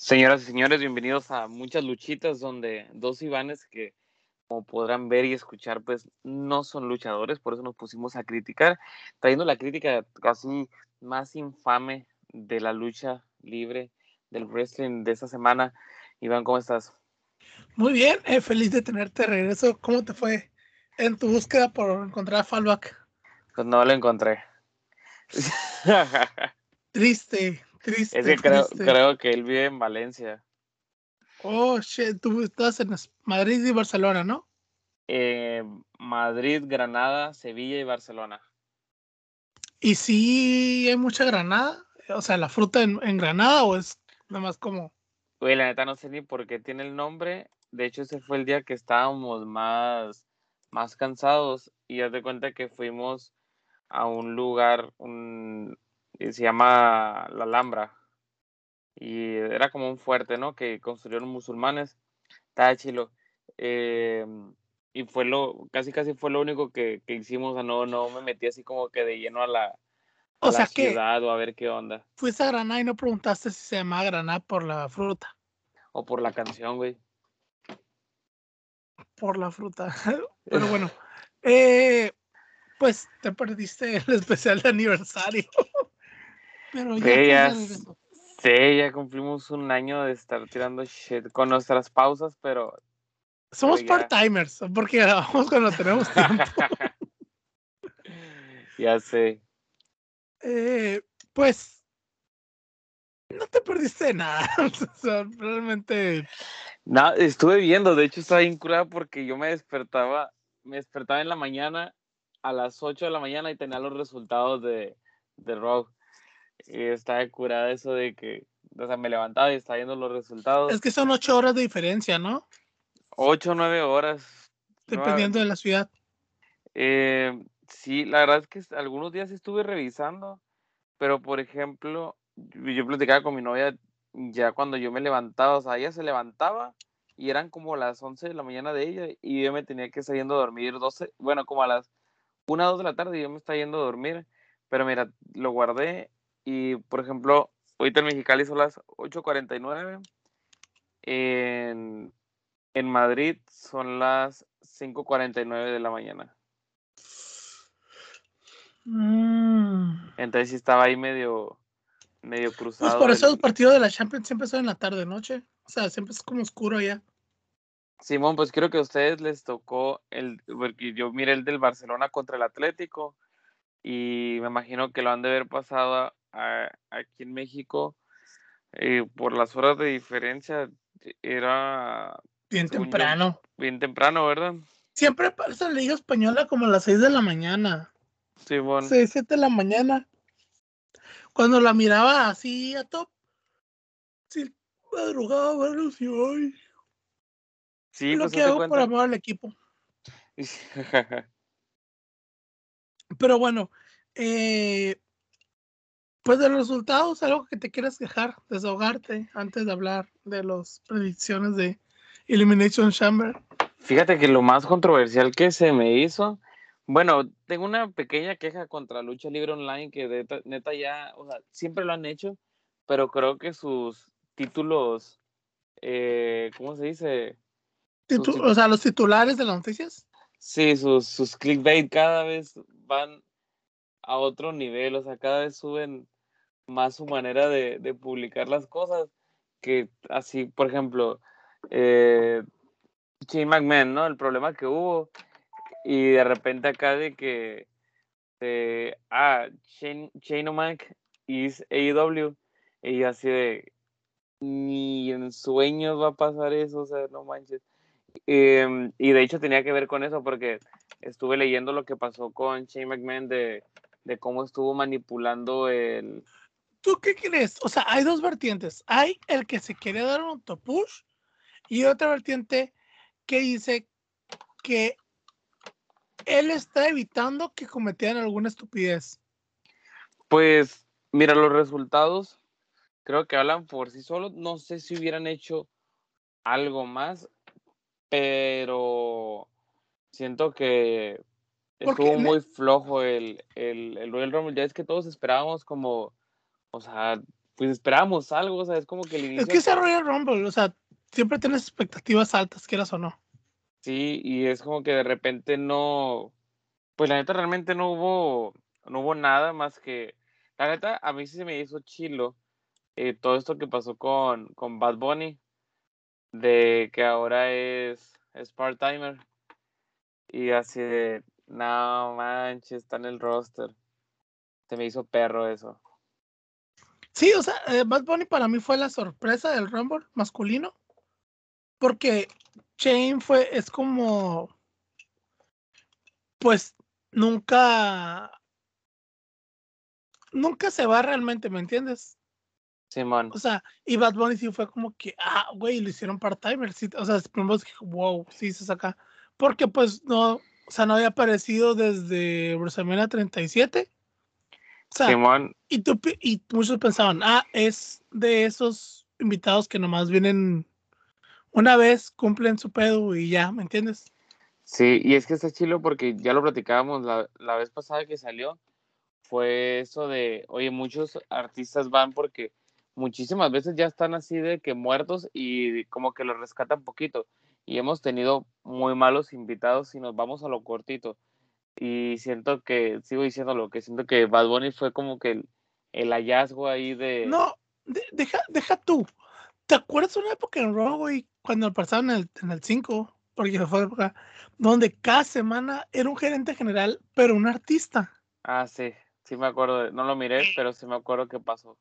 Señoras y señores, bienvenidos a muchas luchitas donde dos Ivanes que como podrán ver y escuchar, pues no son luchadores, por eso nos pusimos a criticar, trayendo la crítica casi más infame de la lucha libre del wrestling de esta semana. Iván, ¿cómo estás? Muy bien, eh, feliz de tenerte de regreso. ¿Cómo te fue en tu búsqueda por encontrar a Fallback? Pues no lo encontré. triste, triste. Es que creo, creo que él vive en Valencia. Oh, shit, tú estás en Madrid y Barcelona, ¿no? Eh, Madrid, Granada, Sevilla y Barcelona. ¿Y si hay mucha granada? O sea, ¿la fruta en, Granada o es nada más como...? Güey, la neta no sé ni por qué tiene el nombre. De hecho, ese fue el día que estábamos más, más cansados y haz de cuenta que fuimos a un lugar, un, se llama La Alhambra y era como un fuerte, ¿no? Que construyeron musulmanes. Estaba chilo. Eh, y fue lo, casi casi fue lo único que, que, hicimos. O sea, no, no me metí así como que de lleno a la, o sea ciudad o a ver qué onda. Fuiste a Granada y no preguntaste si se llamaba Granada por la fruta. O por la canción, güey. Por la fruta. Pero bueno. Eh, pues te perdiste el especial de aniversario. Pero ya, Sí, ya cumplimos un año de estar tirando shit con nuestras pausas, pero. Somos part-timers, porque grabamos cuando tenemos tiempo. ya sé. Eh, pues. No te perdiste de nada. o sea, realmente. No, estuve viendo, de hecho estaba incurada porque yo me despertaba, me despertaba en la mañana a las 8 de la mañana y tenía los resultados de, de Rogue. Y estaba curada eso de que, o sea, me levantaba y estaba viendo los resultados. Es que son ocho horas de diferencia, ¿no? Ocho nueve horas. Dependiendo de la ciudad. Eh, sí, la verdad es que algunos días estuve revisando, pero por ejemplo, yo platicaba con mi novia ya cuando yo me levantaba, o sea, ella se levantaba y eran como las 11 de la mañana de ella y yo me tenía que estar yendo a dormir 12, bueno, como a las 1 o 2 de la tarde y yo me estaba yendo a dormir, pero mira, lo guardé y, por ejemplo, ahorita en Mexicali son las 8.49. En, en Madrid son las 5.49 de la mañana. Mm. Entonces sí estaba ahí medio, medio pues cruzado. Pues por eso el partido de la Champions siempre son en la tarde, noche. O sea, siempre es como oscuro allá. Simón, pues creo que a ustedes les tocó el, porque yo miré el del Barcelona contra el Atlético y me imagino que lo han de haber pasado aquí en México, eh, por las horas de diferencia, era... Bien temprano. bien temprano, ¿verdad? Siempre pasa la Liga Española como a las 6 de la mañana. Sí, bueno. 6, 7 de la mañana. Cuando la miraba así a top, sí, madrugada, bueno, sí, hoy. Sí, lo pues, que hago por amor al equipo. Pero bueno, eh, pues de los resultados, algo que te quieras quejar, desahogarte antes de hablar de las predicciones de Elimination Chamber. Fíjate que lo más controversial que se me hizo, bueno, tengo una pequeña queja contra Lucha Libre Online que neta, ya, o sea, siempre lo han hecho, pero creo que sus títulos, eh, ¿cómo se dice? o sea, los titulares de las noticias. Sí, sus, sus clickbait cada vez van a otro nivel, o sea, cada vez suben más su manera de, de publicar las cosas, que así, por ejemplo, eh, Shane McMahon, ¿no? El problema que hubo, y de repente acá de que, ah, Shane, Shane O'Mac is AEW, y así de, ni en sueños va a pasar eso, o sea, no manches. Em, y de hecho tenía que ver con eso porque estuve leyendo lo que pasó con Shane McMahon de, de cómo estuvo manipulando el, ¿Tú qué crees? O sea, hay dos vertientes. Hay el que se quiere dar un autopush y otra vertiente que dice que él está evitando que cometieran alguna estupidez. Pues, mira, los resultados creo que hablan por sí solos. No sé si hubieran hecho algo más, pero siento que estuvo muy flojo el, el, el Royal Rumble. Ya es que todos esperábamos como o sea, pues esperábamos algo, o sea, es como que el inicio... Es que ese Royal Rumble, o sea, siempre tienes expectativas altas, quieras o no. Sí, y es como que de repente no, pues la neta realmente no hubo, no hubo nada más que, la neta a mí sí se me hizo chilo eh, todo esto que pasó con, con Bad Bunny, de que ahora es, es part-timer, y así de, no manches, está en el roster. Se me hizo perro eso. Sí, o sea, eh, Bad Bunny para mí fue la sorpresa del Rumble masculino. Porque Shane fue, es como, pues nunca, nunca se va realmente, ¿me entiendes? Simón. O sea, y Bad Bunny sí fue como que, ah, güey, lo hicieron part-timer. Sí, o sea, primero dije, wow, sí se saca. Porque pues no, o sea, no había aparecido desde WrestleMania 37. O sea, Simón. y, tú, y muchos pensaban, ah, es de esos invitados que nomás vienen una vez, cumplen su pedo y ya, ¿me entiendes? Sí, y es que está chilo porque ya lo platicábamos la, la vez pasada que salió. Fue eso de, oye, muchos artistas van porque muchísimas veces ya están así de que muertos y como que los rescatan poquito. Y hemos tenido muy malos invitados y nos vamos a lo cortito. Y siento que, sigo diciendo lo que siento que Bad Bunny fue como que el, el hallazgo ahí de... No, de- deja, deja tú. ¿Te acuerdas una época en Raw, güey, cuando pasaban en el, en el 5? Porque fue la época donde cada semana era un gerente general, pero un artista. Ah, sí, sí me acuerdo, de- no lo miré, pero sí me acuerdo qué pasó.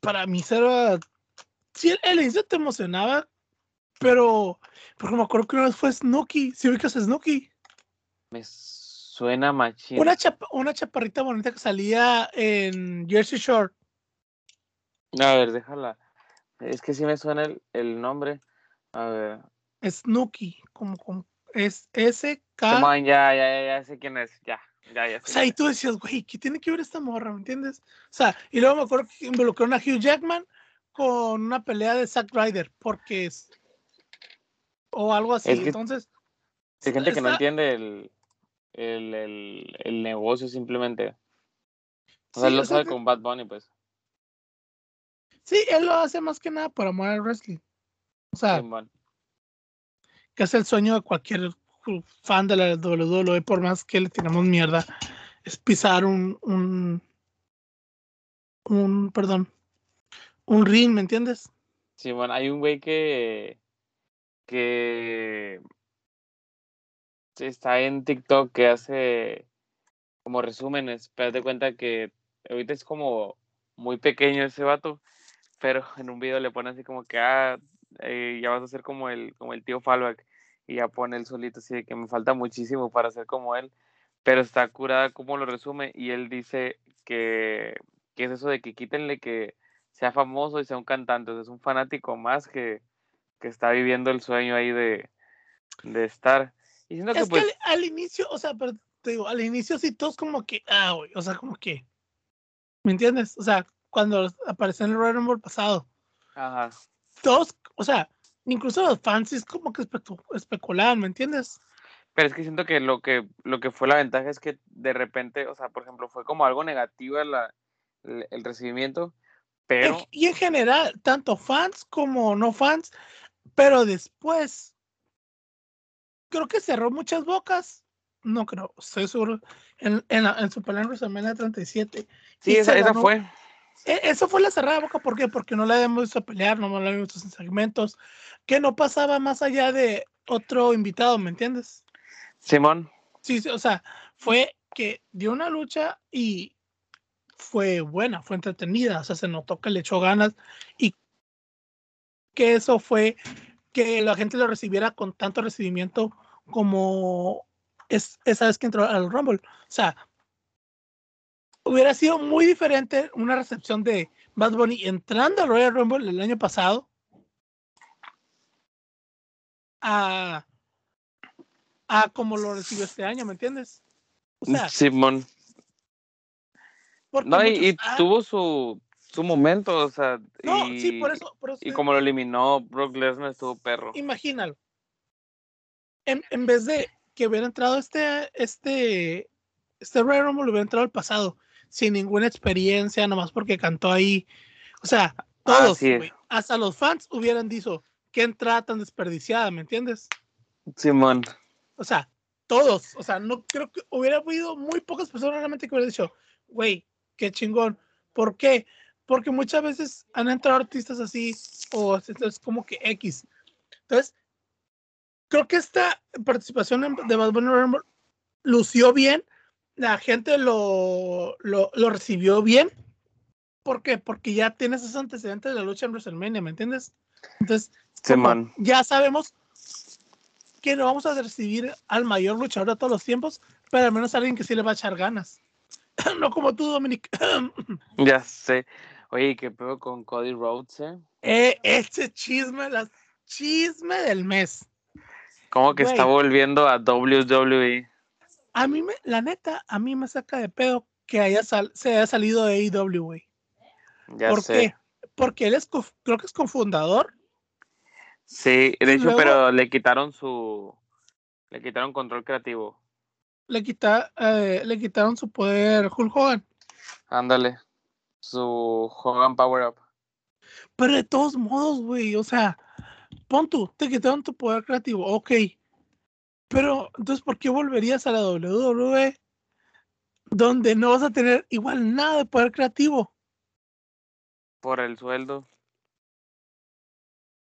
Para mí, era. Sí, el, inicio te emocionaba, pero. Porque me acuerdo que una vez fue Snooki. Si ubicas a Snooki. Me suena machín. Una, chapa- una chaparrita bonita que salía en Jersey Shore. A ver, déjala. Es que sí me suena el, el nombre. A ver. Snooki. Como, como es S-K. Come on, ya, ya, ya, ya sé quién es. Ya, ya, ya O sea, y tú decías, güey, ¿qué tiene que ver esta morra? ¿Me entiendes? O sea, y luego me acuerdo que involucraron a Hugh Jackman con una pelea de Zack Ryder, porque es. O algo así. Es que- Entonces. Hay gente que no entiende el, el, el, el negocio simplemente. O sea, sí, lo o sea, sabe con Bad Bunny, pues. sí, él lo hace más que nada por amor al wrestling. O sea, que es el sueño de cualquier fan de la WWE, por más que le tiramos mierda, es pisar un, un, un, perdón, un ring, ¿me entiendes? Simón, hay un güey que, que está en TikTok que hace como resúmenes, pero cuenta que ahorita es como muy pequeño ese vato, pero en un video le pone así como que, ah, eh, ya vas a ser como el, como el tío Fallback, y ya pone él solito así de que me falta muchísimo para ser como él, pero está curada como lo resume, y él dice que, que es eso de que quítenle que sea famoso y sea un cantante, es un fanático más que, que está viviendo el sueño ahí de, de estar. Y siento que Es que pues, al, al inicio, o sea, pero te digo, al inicio sí todos como que, ah, güey, o sea, como que, ¿me entiendes? O sea, cuando apareció en el Royal Rumble pasado, ajá, todos, o sea, incluso los fans es como que especu- especulaban, ¿me entiendes? pero es que siento que lo que lo que fue la ventaja es que de repente, o sea, por ejemplo, fue como algo negativo la, el, el recibimiento, pero En- y en general, tanto fans como no fans, pero después, creo que cerró muchas bocas, no creo, estoy seguro, en, en, la- en su pelea en WrestleMania 37. sí, esa, esa ganó- fue. E- Eso fue la cerrada boca, ¿por qué? Porque no la habíamos visto pelear, no la habíamos visto en segmentos, que no pasaba más allá de otro invitado, ¿me entiendes? Simón, Sí, sí, o sea, fue que dio una lucha y fue buena, fue entretenida, o sea, se notó que le echó ganas y que eso fue que la gente lo recibiera con tanto recibimiento como es, esa vez que entró al Rumble. O sea, hubiera sido muy diferente una recepción de Bad Bunny entrando al Royal Rumble el año pasado a, a como lo recibió este año, ¿me entiendes? O sea, Simón. No, y, ah, tuvo su, su momento, o sea, no, y, sí, por eso, por eso y como lo eliminó Brock Lesnar estuvo perro. imagínalo. En, en vez de que hubiera entrado este, este, este Royal Rumble, hubiera entrado el pasado, sin ninguna experiencia, nomás porque cantó ahí O sea, todos, güey. Hasta los fans hubieran dicho, qué entrada tan desperdiciada, ¿me entiendes? Simón. O sea, todos. O sea, no creo que hubiera habido muy pocas personas realmente que hubieran dicho, güey, qué chingón. ¿Por qué? Porque muchas veces han entrado artistas así, o es como que X. Entonces, creo que esta participación de Bad Bunny lució bien, la gente lo, lo, lo, recibió bien. ¿Por qué? Porque ya tienes esos antecedentes de la lucha en WrestleMania, ¿me entiendes? Entonces, ya sabemos que no vamos a recibir al mayor luchador de todos los tiempos, pero al menos alguien que sí le va a echar ganas. no como tú, Dominic. ya sé. Oye, ¿qué pedo con Cody Rhodes, eh? eh ese chisme, la chisme del mes. ¿Cómo que está volviendo a WWE? A mí, me, la neta, a mí me saca de pedo que haya se haya salido de AEW, güey. Ya ¿Por qué? Porque él es, creo que es cofundador. Sí, de hecho, pero le quitaron su, le quitaron control creativo. Le, quita, eh, le quitaron su poder Hulk Hogan. Ándale, su Hogan Power Up. Pero de todos modos, güey, o sea, pon tú, te quitaron tu poder creativo, ok. Pero, entonces, ¿por qué volverías a la WWE donde no vas a tener igual nada de poder creativo? Por el sueldo.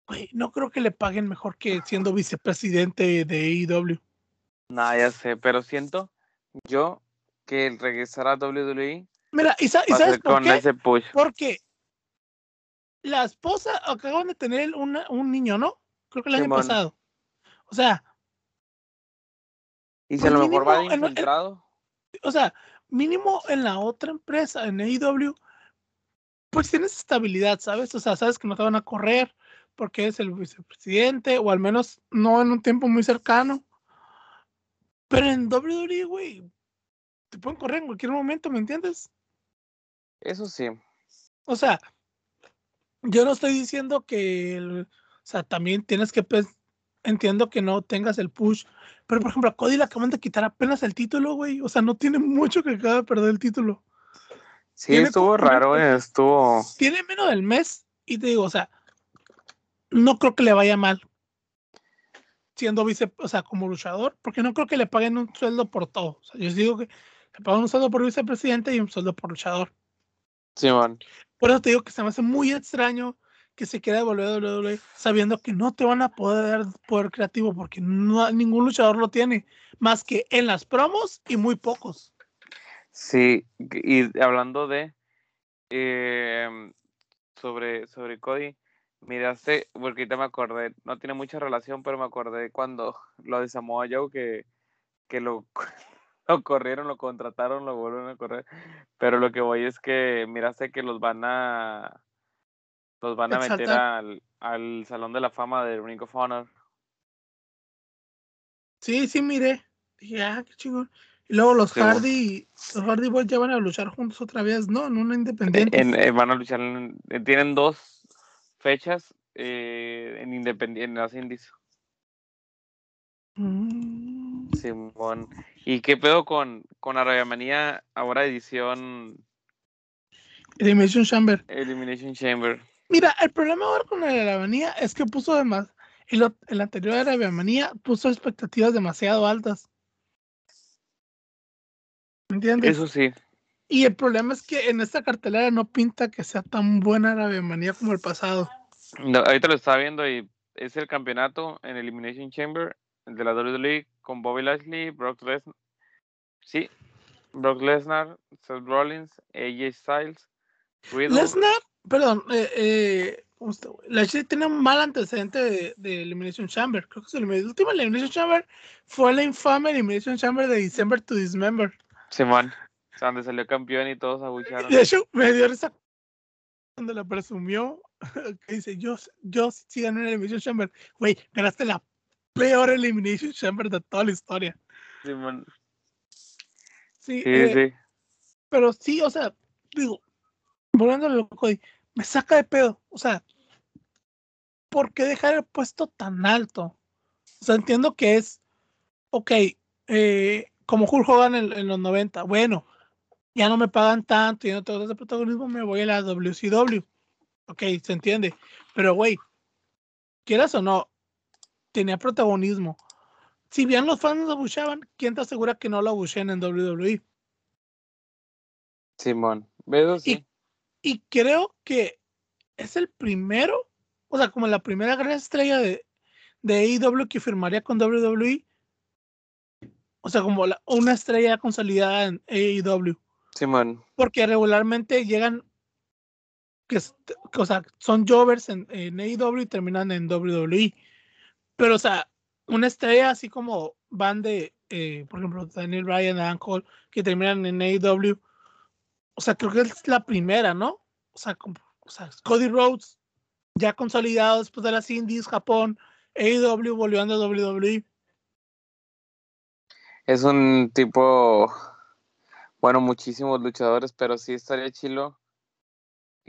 Güey, no creo que le paguen mejor que siendo vicepresidente de AEW. Nah, ya sé, pero siento yo que el regresar a WWE. Mira, ¿y, sabes por qué? Porque la esposa acaban de tener un niño, ¿no? Creo que el año pasado. O sea. Y si a pues lo mejor va infiltrado. o sea, mínimo en la otra empresa, en AEW, pues tienes estabilidad, ¿sabes? O sea, sabes que no te van a correr porque es el vicepresidente, o al menos no en un tiempo muy cercano. Pero en WWE, güey, te pueden correr en cualquier momento, ¿me entiendes? Eso sí. O sea, yo no estoy diciendo que, o sea, también tienes que, pues, entiendo que no tengas el push, pero por ejemplo, a Cody le acaban de quitar apenas el título, güey, o sea, no tiene mucho que acaba de perder el título. Sí, estuvo raro, estuvo. Tiene menos del mes, y te digo, o sea, no creo que le vaya mal siendo vice, o sea, como luchador, porque no creo que le paguen un sueldo por todo. O sea, yo digo que le pagan un sueldo por vicepresidente y un sueldo por luchador. Sí, man. Por eso te digo que se me hace muy extraño que se quede volver a WWE sabiendo que no te van a poder poder creativo porque no, ningún luchador lo tiene, más que en las promos y muy pocos. Sí, y hablando de eh, sobre, sobre Cody, Miraste, porque ahorita me acordé, no tiene mucha relación, pero me acordé cuando lo de Samoa Joe que, que lo, lo corrieron, lo contrataron, lo volvieron a correr. Pero lo que voy es que miraste que los van a los van a meter al, al Salón de la Fama de Ring of Honor. Sí, sí, mire. Dije, ah, qué chingón. Y luego los Hardy, los Hardy Boys ya van a luchar juntos otra vez, ¿no? En una independiente. Eh, van a luchar, tienen dos fechas eh, en Independiente, en las indies. Mm. Simón. ¿Y qué pedo con, con Arabia Manía ahora edición Elimination Chamber? Elimination Chamber. Mira, el problema ahora con la Manía es que puso además, el, el anterior Arabia Manía puso expectativas demasiado altas. ¿Me entiendes? Eso sí. Y el problema es que en esta cartelera no pinta que sea tan buena la bienvenida como el pasado. ahorita lo estaba viendo y es el campeonato en Elimination Chamber de la WWE con Bobby Lashley, Brock Lesnar. Sí, Brock Lesnar, Seth Rollins, AJ Styles, Lesnar, perdón, eh, eh, Lashley tiene un mal antecedente de, Elimination Chamber. Creo que el último Elimination Chamber fue la infame Elimination Chamber de December to Dismember. Simón. Sea, donde salió campeón y todos abucharon. De hecho, me dio risa cuando la presumió, que dice, yo, yo sí gané en Elimination Chamber. Güey, ganaste la peor Elimination Chamber de toda la historia. Sí, man. Sí, sí, eh, sí. Pero sí, o sea, digo, volviendo a loco, me saca de pedo. O sea, ¿por qué dejar el puesto tan alto? O sea, entiendo que es, ok, eh, como Hulk Hogan en, en, los 90, bueno, ya no me pagan tanto, y no tengo ese protagonismo, me voy a la WCW. Ok, se entiende. Pero, güey, quieras o no, tenía protagonismo. Si bien los fans lo abucheaban, ¿quién te asegura que no lo abuchean en WWE? Simón, ¿ves? Sí. Y, y creo que es el primero, o sea, como la primera gran estrella de, de AEW que firmaría con WWE. O sea, como la, una estrella consolidada en AEW. Simón. Porque regularmente llegan, que, o sea, son jovers en, en AEW y terminan en WWE. Pero, o sea, una estrella así como van de, eh, por ejemplo, Daniel Bryan, Adam Cole, que terminan en AEW. O sea, creo que es la primera, ¿no? O sea, como, o sea Cody Rhodes, ya consolidado después de las Indies, Japón, AEW volviendo a WWE. Es un tipo, bueno, muchísimos luchadores, pero sí estaría chilo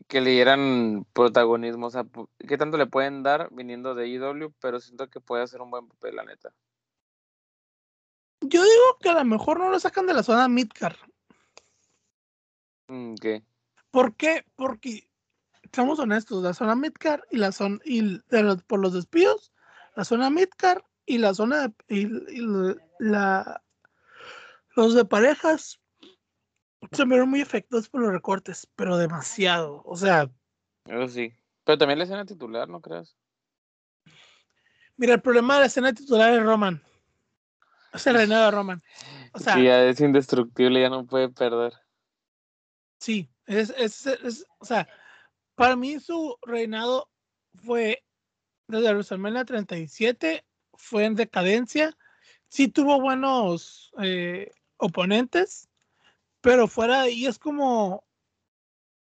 que le dieran protagonismo. O sea, ¿qué tanto le pueden dar viniendo de AEW? Pero siento que puede hacer un buen papel, la neta. Yo digo que a lo mejor no lo sacan de la zona Midcar. Mm, ¿Qué? ¿Por qué? Porque, seamos honestos, la zona Midcar y la zona, y por los despidos, la zona Midcar y la zona de, y, la, los de parejas se vieron muy efectos por los recortes, pero demasiado. O sea. Eso sí. Pero también la escena titular, ¿no crees? Mira, el problema de la escena titular es Roman. Es el reinado de Roman. O sea, sí, ya es indestructible, ya no puede perder. Sí, es, es, es, o sea, para mí su reinado fue desde WrestleMania 37, fue en decadencia. Sí tuvo buenos eh, oponentes, pero fuera de ahí es como,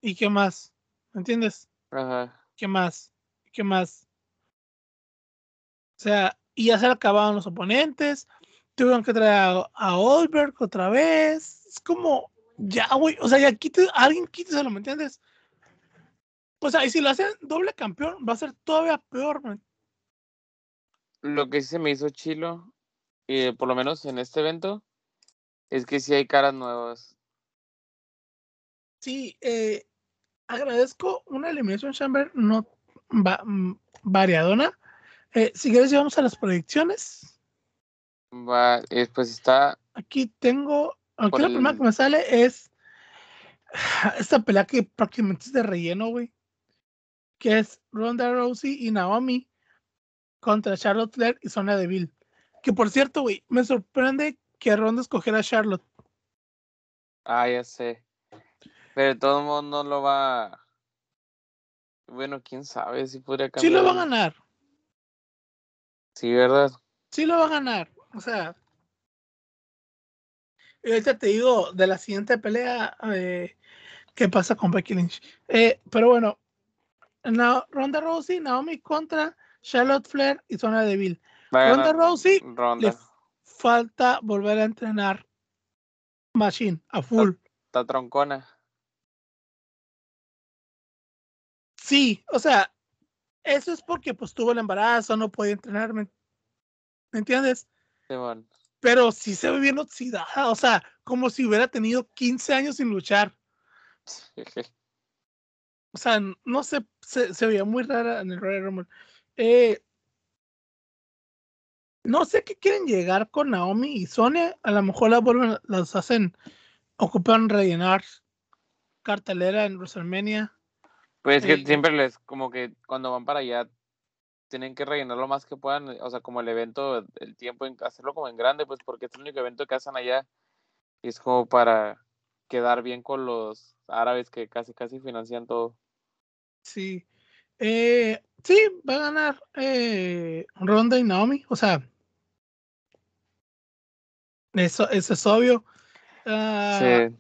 ¿y qué más? ¿Me entiendes? Ajá. ¿Qué más? ¿Qué más? O sea, y ya se le acabaron los oponentes, tuvieron que traer a, a Olberg otra vez. Es como, ya, güey, o sea, ya quite, alguien quíteselo, ¿me entiendes? O sea, y si lo hacen doble campeón, va a ser todavía peor, man. Lo que sí se me hizo chilo, y por lo menos en este evento, es que sí hay caras nuevas. Sí, eh, agradezco una Elimination Chamber no va, mm, variadona. Eh, si quieres, llevamos a las proyecciones. Va, eh, pues está. Aquí tengo. Aquí la primera que me sale es esta pelea que prácticamente es de relleno, güey. Que es Ronda Rousey y Naomi contra Charlotte Flair y Sonya Deville. Que por cierto, güey, me sorprende que Ronda escogiera a Charlotte. Ah, ya sé. Pero todo el mundo lo va. Bueno, quién sabe si podría cambiar. Sí lo va a ganar. Sí, ¿verdad? Sí lo va a ganar. O sea. Y ahorita te digo de la siguiente pelea eh, qué pasa con Becky Lynch. Eh, pero bueno, Ronda Rousey, Naomi contra Charlotte Flair y Sonya Deville. Ronda Rousey le falta volver a entrenar Machine a full. Está troncona. Sí, o sea, eso es porque pues tuvo el embarazo, no podía entrenar, ¿me, entiendes? Sí, bueno. Pero sí se ve bien oxidada, o sea, como si hubiera tenido 15 años sin luchar. o sea, no sé, se, se, veía muy rara en el Royal Rumble. Eh, no sé qué quieren llegar con Naomi y Sonia. A lo mejor las vuelven, las hacen, ocupan rellenar cartelera en WrestleMania. Pues que siempre les, como que cuando van para allá, tienen que rellenar lo más que puedan, o sea, como el evento, el tiempo, en hacerlo como en grande, pues porque es el único evento que hacen allá. Y es como para quedar bien con los árabes que casi, casi financian todo. Sí. Eh, sí, va a ganar eh, Ronda y Naomi. O sea, eso, eso es obvio. Uh, sí.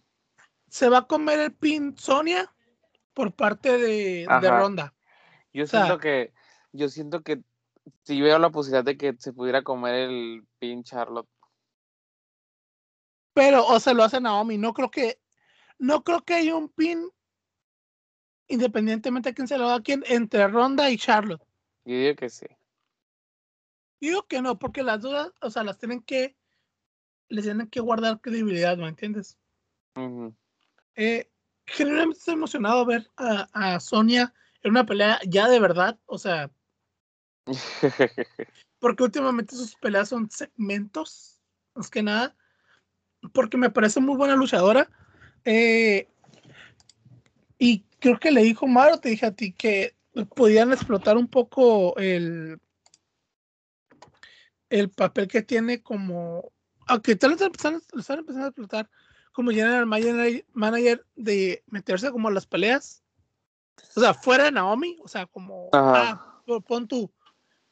Se va a comer el pin Sonia por parte de, de Ronda. Yo siento que, yo siento que si veo la posibilidad de que se pudiera comer el pin Charlotte. Pero, o se lo hace Naomi. No creo que, no creo que haya un pin independientemente de quién se lo da a quién, entre Ronda y Charlotte. Yo digo que sí. Yo digo que no, porque las dudas, o sea, las tienen que, les tienen que guardar credibilidad, ¿me entiendes? eh, generalmente estoy emocionado ver a, a Sonia en una pelea ya de verdad, o sea, porque últimamente sus peleas son segmentos, más que nada, porque me parece muy buena luchadora. Eh, y creo que le dijo Maro, te dije a ti, que podían explotar un poco el, el papel que tiene como, aunque tal vez están, están empezando a explotar como general manager de meterse como a las peleas. O sea, fuera de Naomi, o sea, como, ah, pon tú,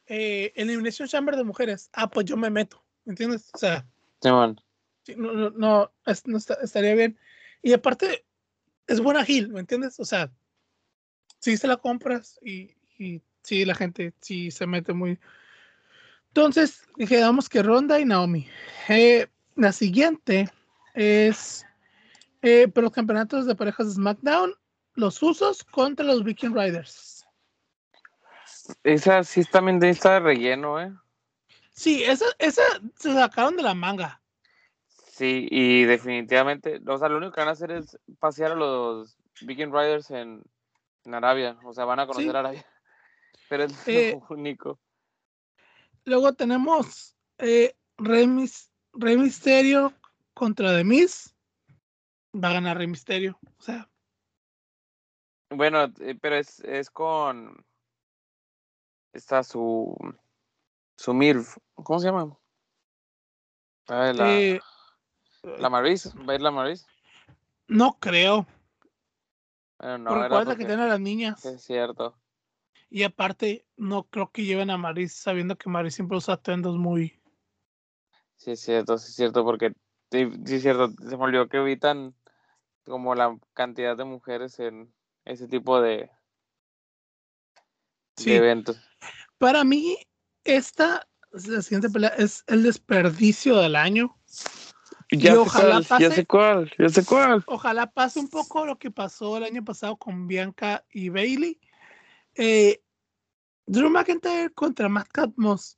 eh, Elimination Chamber de mujeres, ah, pues yo me meto, ¿entiendes? O sea, no, no, no, estaría bien. Y aparte, es buena Gil, ¿me entiendes? O sea, si se la compras y, y sí, la gente sí se mete muy. Entonces, dije, damos que Ronda y Naomi. Eh, la siguiente es eh, por los campeonatos de parejas de SmackDown, los usos contra los Viking Riders. Esa sí también está de relleno, ¿eh? Sí, esa, esa se sacaron de la manga. Sí, y definitivamente, o sea, lo único que van a hacer es pasear a los Viking Riders en, Arabia, o sea, van a conocer Arabia. Pero es lo eh, único. Luego tenemos eh, Rey, Mysterio contra The Miz. Va a ganar Rey Mysterio, o sea. Bueno, eh, pero es, es con. Está su. Su MILF. ¿Cómo se llama? Ah, la... ¿La Maris? ¿Va a ir la Maris? No creo. Bueno, no, recuerda que tiene a las niñas. Es cierto. Y aparte, no creo que lleven a Maris sabiendo que Maris siempre usa atuendos muy. Sí, es cierto, sí, es cierto, porque sí, es cierto, se me olvidó que evitan como la cantidad de mujeres en ese tipo de, sí. eventos. Para mí, esta, la siguiente pelea es el desperdicio del año. Ya, ojalá pase, ya sé cuál, ya sé cuál. Ojalá pase un poco lo que pasó el año pasado con Bianca y Bailey. Eh, Drew McIntyre contra Matt Catmos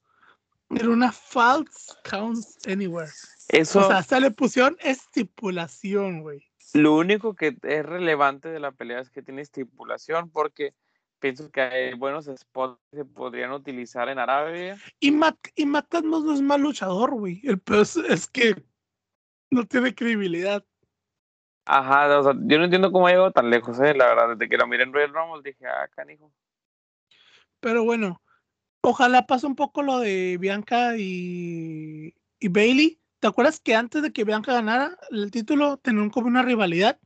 era una false count anywhere. Eso, o sea, hasta le pusieron estipulación, güey. Lo único que es relevante de la pelea es que tiene estipulación porque pienso que hay buenos spots que se podrían utilizar en Arabia. Y Matt, y no es mal luchador, güey. El peor es que no tiene credibilidad. Ajá, o sea, yo no entiendo cómo ha llegado tan lejos, eh, la verdad. Desde que lo miré en Royal Rumble dije, ah, canijo. Pero bueno, ojalá pase un poco lo de Bianca y, y Bailey. ¿Te acuerdas que antes de que Bianca ganara el título tenían como una rivalidad?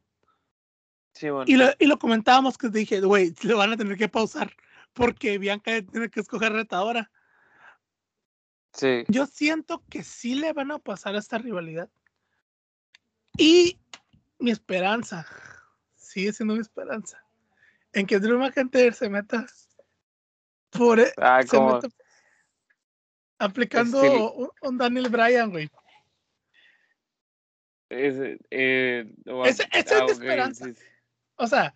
Sí, bueno. Y lo, y lo comentábamos que dije, güey, le van a tener que pausar porque Bianca tiene que escoger retadora. Sí. Yo siento que sí le van a pasar a esta rivalidad. Y mi esperanza, sigue siendo mi esperanza, en que Drew McIntyre se meta por e, ah, se meta aplicando un, Daniel Bryan, güey. Eh, esa es mi esperanza. O sea,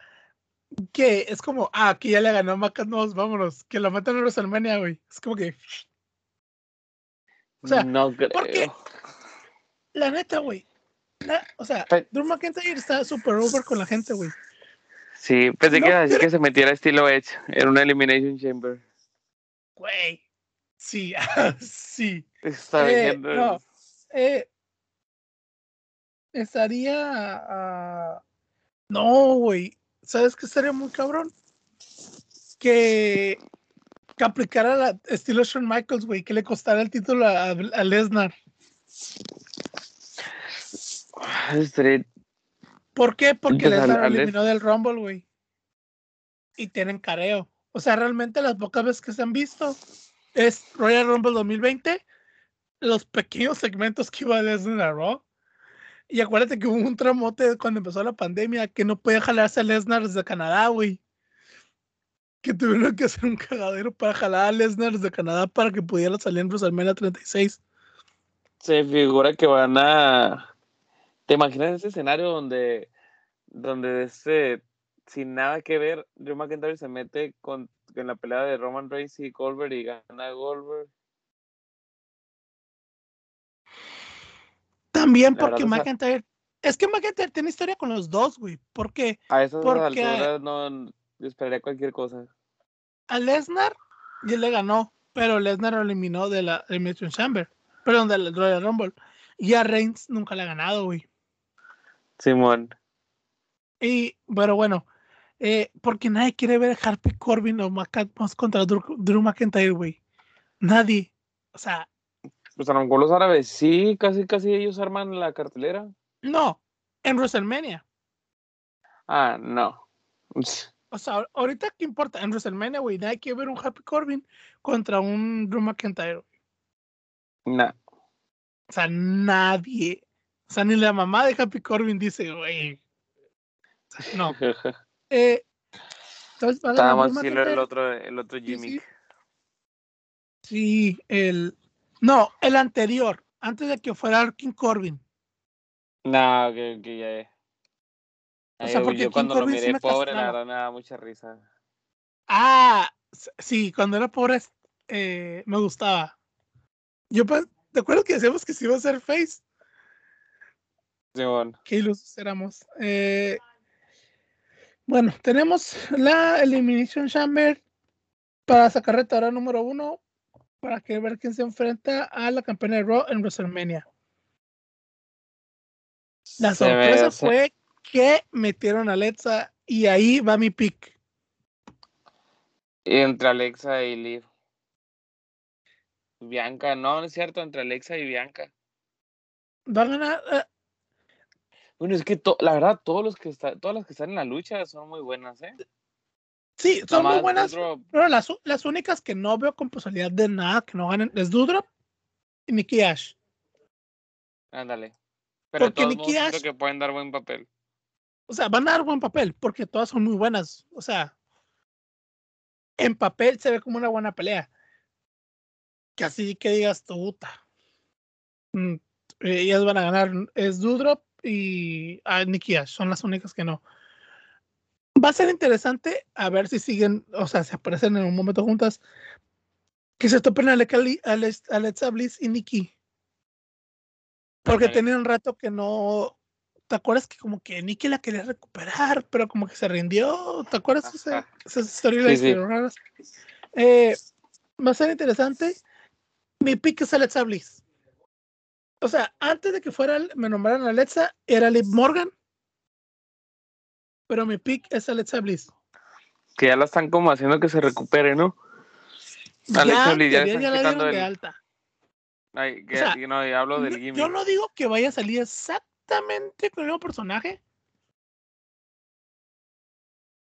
que es como, ah, aquí ya le ganó a vámonos, que lo metan en WrestleMania, güey. Es como que. O sea, no creo. Porque, la neta, güey, o sea, Drew McIntyre está super over con la gente, güey. Sí, pensé que iba que se metiera estilo Edge en una Elimination Chamber. Güey, sí, sí. Está eh, no, eh, estaría. no, güey. ¿Sabes qué estaría muy cabrón? Que, que aplicara la estilo Shawn Michaels, güey, que le costara el título a, a Lesnar. ¿Por qué? Porque les eliminó del Rumble, güey. Y tienen careo. O sea, realmente las pocas veces que se han visto es Royal Rumble 2020, los pequeños segmentos que iba desde la Raw. Y acuérdate que hubo un tramote cuando empezó la pandemia que no podía jalarse a Lesnar desde Canadá, güey. Que tuvieron que hacer un cagadero para jalar a Lesnar desde Canadá para que pudiera salir en WrestleMania 36. Se figura que van a ¿Te imaginas ese escenario donde, donde este, sin nada que ver, Drew McIntyre se mete con, en la pelea de Roman Reigns y Goldberg y gana Goldberg? También porque McIntyre, es que McIntyre tiene historia con los dos, güey. ¿Por qué? A esas porque, alturas no, yo esperaría cualquier cosa. A Lesnar ya le ganó, pero Lesnar lo eliminó de la Elimination Chamber, perdón, del Royal Rumble. Y a Reigns nunca le ha ganado, güey. Simón. Y, pero bueno, eh, porque nadie quiere ver a Harpy Corbin o más contra Drew, Drew McIntyre, güey. Nadie. O sea, Pues a lo mejor los árabes sí, casi, casi ellos arman la cartelera. no, en WrestleMania. Ah, no. O sea, ahorita qué importa, en WrestleMania, güey, nadie quiere ver un Happy Corbin contra un Drew McIntyre. No. O sea, nadie. O sea, ni la mamá de Happy Corbin dice, güey. No. Eh, entonces, Estaba más el otro, el otro Sí, Jimmy. sí. Sí, el. No, el anterior, antes de que fuera King Corbin. No, que, que ya. O Ay, sea, yo- porque yo King cuando lo Corbin sí miré pobre, la verdad me daba mucha risa. Ah, sí, cuando era pobre eh, me gustaba. Yo, pe- ¿te acuerdas que decíamos que se iba a hacer face? Simón. Qué ilusos éramos. Eh, bueno, tenemos la Elimination Chamber para sacar retadora número uno para que ver quién se enfrenta a la campeona de Raw en WrestleMania. La Se sorpresa fue que metieron a Alexa y ahí va mi pick. Entre Alexa y Liv. Bianca, no, no es cierto, entre Alexa y Bianca. Va a ganar. eh, Bueno, es que la verdad, todos los que están, todas las que están en la lucha son muy buenas, ¿eh? Sí, son muy buenas. Pero las, las únicas que no veo con posibilidad de nada que no ganen es Dudrop y Nikki Ash. ándale. Pero Porque todos Ash- que pueden dar buen papel. O sea, van a dar buen papel porque todas son muy buenas. O sea, en papel se ve como una buena pelea. Que así que digas tu puta. mm, eh, Ellas van a ganar. Es Dudrop y a Nikki Ash. Son las únicas que no. Va a ser interesante a ver si siguen, o sea, se aparecen en un momento juntas. Que se topen a Alexa- Ale- Alexa Bliss y Nikki. Porque Ándale. tenían un rato que no. ¿Te acuerdas que como que Nikki la quería recuperar, pero como que se rindió? ¿Te acuerdas Ajá. esas historias Sí, sí. raras? Eh, va a ser interesante. Mi pick es Alexa Bliss. O sea, antes de que fuera, me nombraran Alexa, era Liv Morgan. Pero mi pick es Alexa Bliss. Que ya la están como haciendo que se recupere, ¿no? Alexa ya, Bliss, ya la de alta. Ay, que, sea, y no, hablo del gimmick. Yo no digo que vaya a salir exactamente con el mismo personaje.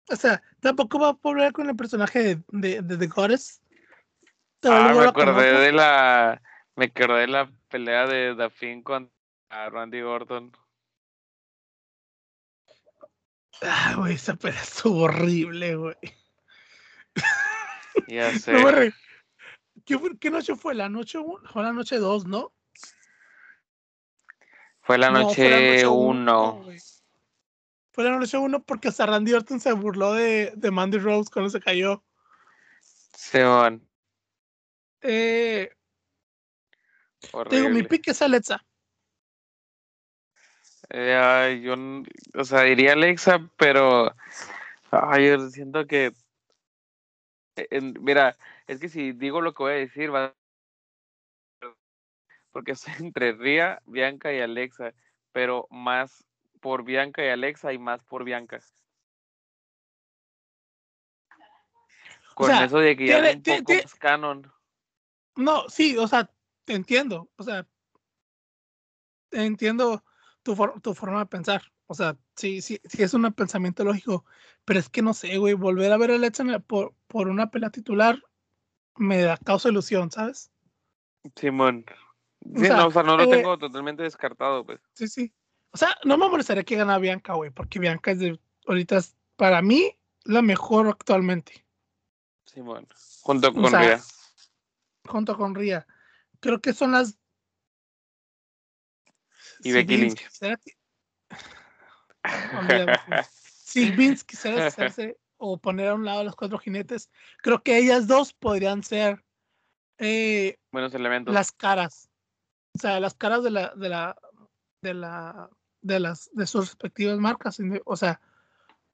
O sea, tampoco va a volver con el personaje de, de, de The Goddess. Ah, me con acordé de la. Me acordé de la pelea de Dafin contra Randy Orton. Ah, güey, esa pelea estuvo horrible, güey. Ya sé. No re- ¿Qué, qué noche fue? ¿La noche 1? Fue la noche 2, ¿no? Fue la No, noche uno, 1. güey. Fue la noche 1 porque hasta Randy Orton se burló de, de Mandy Rose cuando se cayó. Simón. Eh, te digo, mi Horrible. pick es Alexa. Eh, yo, o sea, diría Alexa, pero ay, yo siento que, en- mira, es que si digo lo que voy a decir, va, porque estoy entre Ria, Bianca y Alexa, pero más por Bianca y Alexa y más por Bianca. Con sea, eso de que ya tiene- es un tiene- poco tiene- más canon. No, sí, o sea, te entiendo. O sea, entiendo tu, for- tu forma de pensar. O sea, sí, sí, sí es un pensamiento lógico. Pero es que no sé, güey, volver a ver a en la- por, por una pelea titular me da causa ilusión, ¿sabes? Simón. O Sí, sea, no, o sea, no lo eh, tengo totalmente descartado, pues. Sí, sí. O sea, no me molestaría que gana Bianca, güey, porque Bianca es de, ahorita es, para mí, la mejor actualmente, Simón. Junto O con sea, Ria. junto con Ria. Creo que son las... Y Becky Lynch. quisiera si Vince quisiera hacerse o poner a un lado a los cuatro jinetes, creo que ellas dos podrían ser eh, Buenos elementos. las caras. O sea, las caras de la, de la, de la, de las, de sus respectivas marcas. O sea,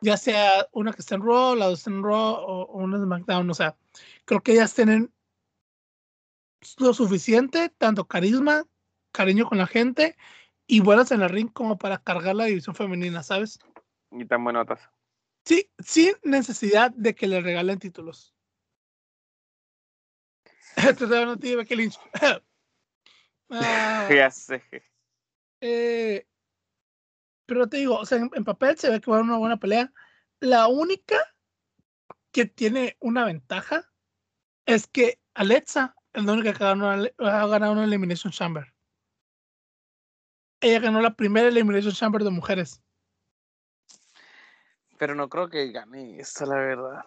Ya sea una que está en Raw, la otra en Raw o, una en SmackDown. O sea, creo que ellas tienen lo suficiente, tanto carisma, cariño con la gente y buenas en el ring como para cargar la división femenina, ¿sabes? Y tan buenotas. Sí, sin necesidad de que le regalen títulos. Esto no tiene Becky Lynch. Ah, ya sé. Eh, pero te digo, o sea, en, papel se ve que va a una buena pelea. La única que tiene una ventaja es que Alexa es la única que ha ganado, una Elimination Chamber. Ella ganó la primera Elimination Chamber de mujeres. Pero no creo que gane esta, la verdad.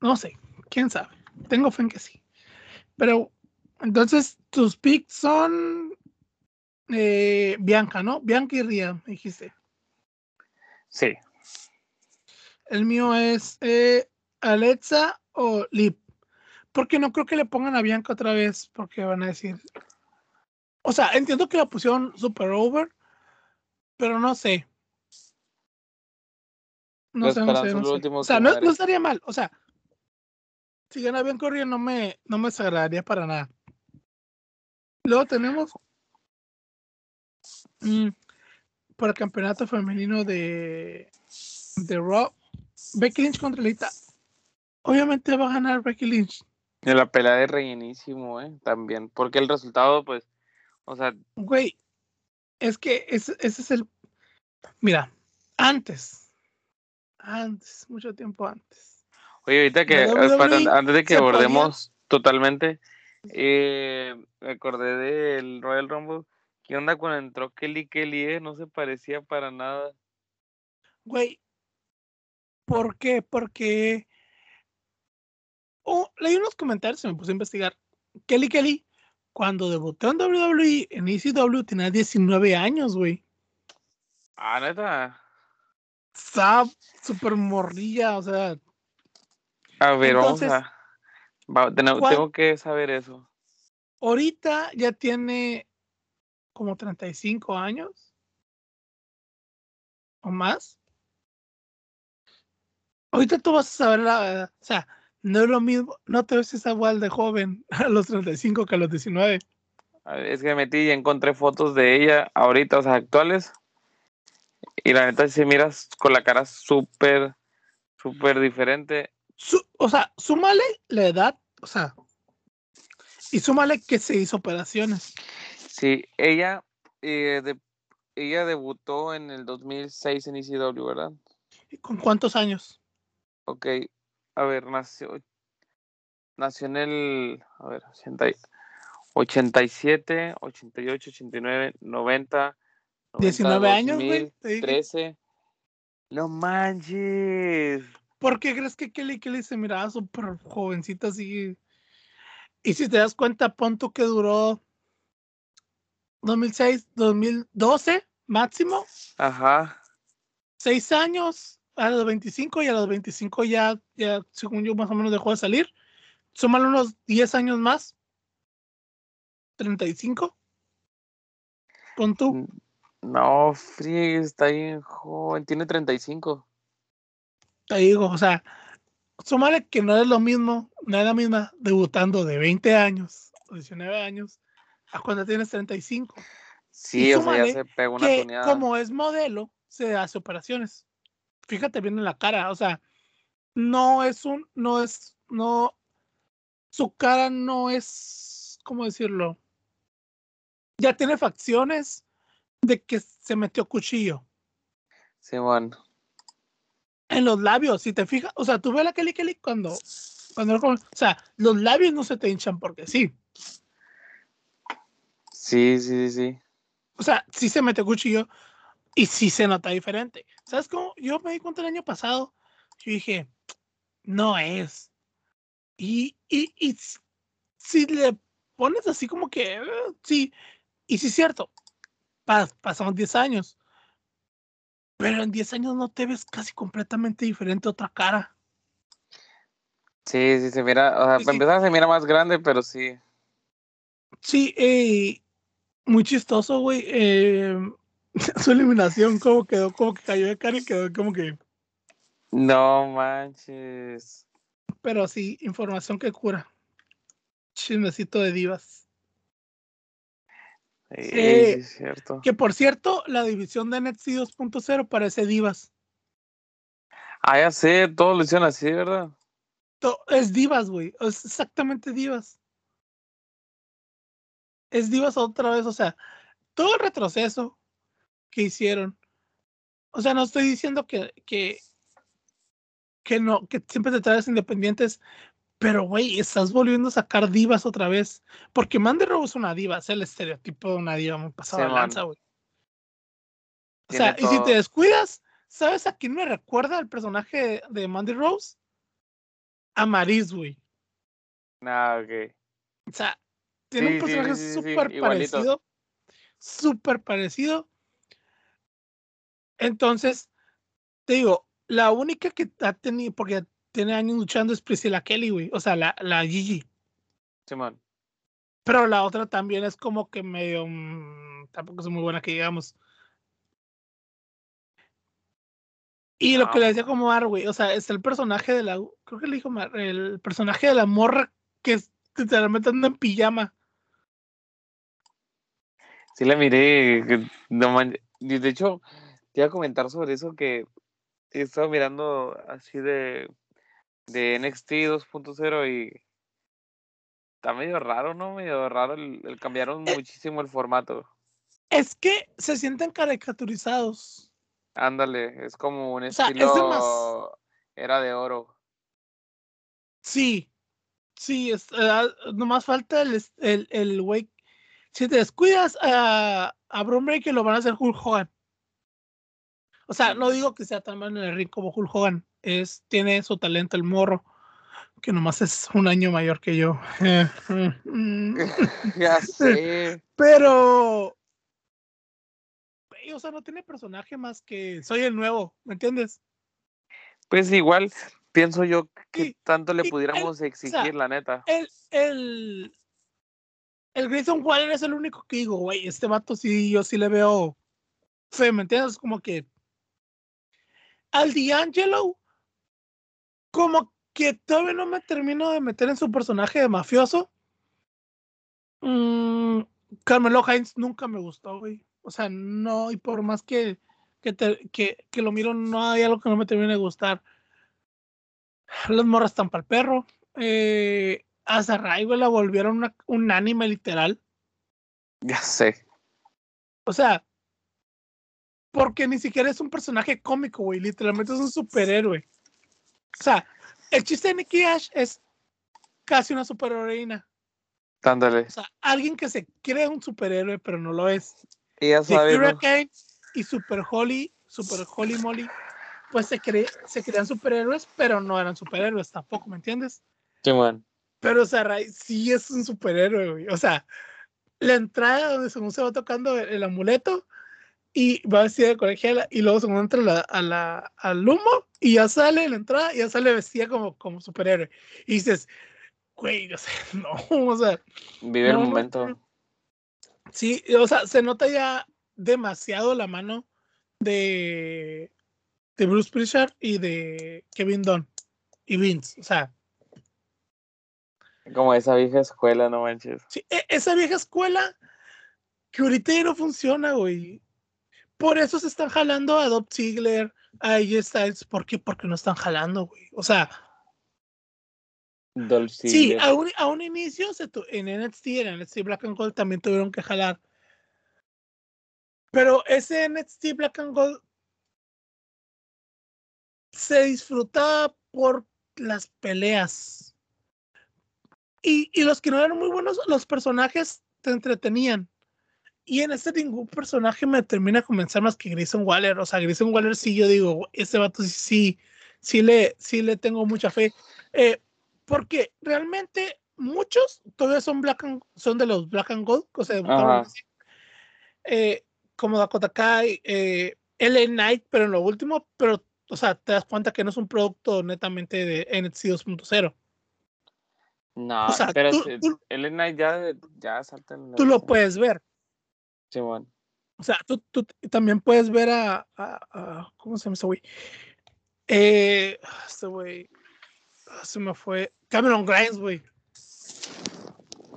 No sé, quién sabe. Tengo fe en que sí. Pero entonces tus picks son eh, Bianca, ¿no? Bianca y Ria, me dijiste. Sí. El mío es eh, Alexa o Lip. Porque no creo que le pongan a Bianca otra vez, porque van a decir. O sea, entiendo que la pusieron super over, pero no sé. No sé, no sé, O sea, no, estaría mal. O sea, si gana bien corriendo no me, no me desagradaría para nada. Luego tenemos mm, por el campeonato femenino de, de Raw, Becky Lynch contra Lita. Obviamente va a ganar Becky Lynch. De la pelea de rellenísimo, ¿eh? También. Porque el resultado, pues, o sea. Güey, es que ese, ese es el. Mira, antes, antes, mucho tiempo antes Oye, ahorita que, antes de que abordemos totalmente, eh, me acordé del Royal Rumble. ¿Qué onda cuando entró Kelly Kelly? Eh? No se parecía para nada. Güey, ¿por qué? Porque oh, leí unos comentarios y me puse a investigar. Kelly Kelly, cuando debutó en WWE, en ECW, tenía 19 años, güey. Ah, neta. Estaba súper morrilla, o sea, a ver, vamos a. tengo, que saber eso. Ahorita ya tiene como 35 años o más. Ahorita tú vas a saber la verdad. O sea, no es lo mismo, no te ves igual de joven a los 35 que a los 19. Es que me metí y encontré fotos de ella ahorita, o sea, actuales. Y la neta, si miras con la cara súper, súper diferente o sea, súmale la edad, o sea, y súmale que se hizo operaciones. Sí, ella, eh, ella debutó en el 2006 en ECW, ¿verdad? ¿Y ¿Con cuántos años? Ok, a ver, nació, nació en el, a ver, 87, 88, 89, 90. 19 años, güey. 13. No manches. ¿Por qué crees que Kelly Kelly se miraba súper jovencita así? Y si te das cuenta, punto que duró 2006, 2012 máximo. Ajá. Seis años a los 25 y a los 25 ya, ya según yo, más o menos dejó de salir. Súmale unos 10 años más. 35. Con tú. No, Free está bien joven, tiene 35 te digo, o sea, sumale que no es lo mismo, no es la misma debutando de 20 años o 19 años a cuando tienes 35. Sí, o sea, ya se pega una que Como es modelo, se hace operaciones. Fíjate bien en la cara, o sea, no es un, no es, no, su cara no es, ¿cómo decirlo? Ya tiene facciones de que se metió cuchillo. Sí, bueno en los labios, si te fijas, o sea, tú ves la Kelly Kelly cuando, cuando, o sea, los labios no se te hinchan porque sí. Sí, sí, sí. O sea, sí se mete cuchillo y sí se nota diferente. ¿Sabes cómo? Yo me di cuenta el año pasado, yo dije, no es. Y, y, y si le pones así como que, sí, y sí es cierto, pasamos 10 años pero en 10 años no te ves casi completamente diferente otra cara. Sí, sí, se mira, o sea, para empezar se mira más grande, pero sí. Sí, eh, muy chistoso, güey. Eh, Su eliminación, cómo quedó, como que cayó de cara y quedó como que. No manches. Pero sí, información que cura. Chismecito de divas. Sí, Eh, es cierto. Que por cierto, la división de NXT 2.0 parece divas. Ah, ya sé, todos lo hicieron así, ¿verdad? Es divas, güey. Es exactamente divas. Es divas otra vez. O sea, todo el retroceso que hicieron. O sea, no estoy diciendo que, que, que no, que siempre te traes independientes. Pero, güey, estás volviendo a sacar divas otra vez. Porque Mandy Rose es una diva, es el estereotipo de una diva muy pasada de lanza, güey. O Tiene sea, y si te descuidas, ¿sabes a quién me recuerda el personaje de Mandy Rose? A Maris, güey. Ah, ok. O sea, tiene Sí, un personaje sí, sí, sí, súper parecido. Súper parecido. Entonces, te digo, la única que ha tenido, porque tiene años luchando es Priscilla Kelly, güey. O sea, la, la Gigi. Simón. Pero la otra también es como que medio. mm, tampoco es muy buena que digamos. Y lo que le decía como Mar, güey. O sea, está el personaje de la. Creo que le dijo Mar, el personaje de la morra que es literalmente anda en pijama. Sí la miré. No man- De hecho, te iba a comentar sobre eso que he estado mirando así de, de NXT 2.0 y está medio raro, ¿no? Medio raro. El, el cambiaron Eh. muchísimo el formato. Es que se sienten caricaturizados. Ándale, es como un O sea, es estilo era de oro. Sí, sí, es, eh, nomás falta el, el, el güey. Si te descuidas a, a Braun Breaker, lo van a hacer Hulk Hogan. O sea, no digo que sea tan malo en el ring como Hulk Hogan. Es, tiene su talento el morro, que nomás es un año mayor que yo. Ya sé. Pero, o sea, no tiene personaje más que soy el nuevo, ¿me entiendes? Pues igual pienso yo que Y- tanto le el- pudiéramos exigir, la neta. El, el, el Grayson Waller es el único que digo, güey, este vato sí, yo sí le veo fe, ¿me entiendes? Como que al D'Angelo, como que todavía no me termino de meter en su personaje de mafioso. Mm, Carmelo Hines nunca me gustó, güey. O sea, no, y por más que, que, te- que, que lo miro, no hay algo que no me termine de gustar. Las morras están para el perro. Eh, a Sarai, güey, la volvieron una- un anime literal. Ya sé. O sea, porque ni siquiera es un personaje cómico, güey. Literalmente es un superhéroe. O sea, el chiste de Nikki Ash es casi una superheroína. Ándale. O sea, alguien que se cree un superhéroe, pero no lo es. Y ya. Hurricane y Super Holly, Super Holly Molly, pues se, cre se creían superhéroes, pero no eran superhéroes tampoco, ¿me entiendes? Simón. Pero Sarai sí es un superhéroe, güey. O sea, la entrada donde según se va tocando el, el amuleto y va vestida de colegiala y luego según entra la- a la, al humo y ya sale la entrada y ya sale vestida como, como superhéroe. Y dices, güey, o sea, no, o sea, Vive No, el momento. no. sí, o sea, se nota ya demasiado la mano de, de Bruce Prichard y de Kevin Dunn y Vince. O sea, Como esa vieja escuela, no manches. Sí, e- esa vieja escuela que ahorita ya no funciona, güey. Por eso se están jalando a Dob Ziggler, a AJ Styles. ¿Por qué? Porque no están jalando, güey. O sea, Dolph sí, a un, a un inicio se tu- en NXT, en NXT Black and Gold también tuvieron que jalar. Pero ese NXT Black and Gold se disfrutaba por las peleas. Y, y los que no eran muy buenos, los personajes te entretenían. Y en este ningún personaje me termina de convencer más que Grayson Waller. O sea, Grayson Waller sí, yo digo, este vato sí, sí, sí le, sí le tengo mucha fe. Eh, porque realmente muchos todavía son black and- son de los Black and Gold, o sea. Eh, como Dakota Kai, eh, LA Knight, pero en lo último, pero, o sea, te das cuenta que no es un producto netamente de NXT 2.0. No, o sea, pero tú- tú- el Knight ya, ya salta en Tú lo puedes ver. Simón. O sea, tú, tú también puedes ver a, a, ¿cómo se llama ese güey? Eh, este güey, ah, se me fue, Cameron Grimes, güey.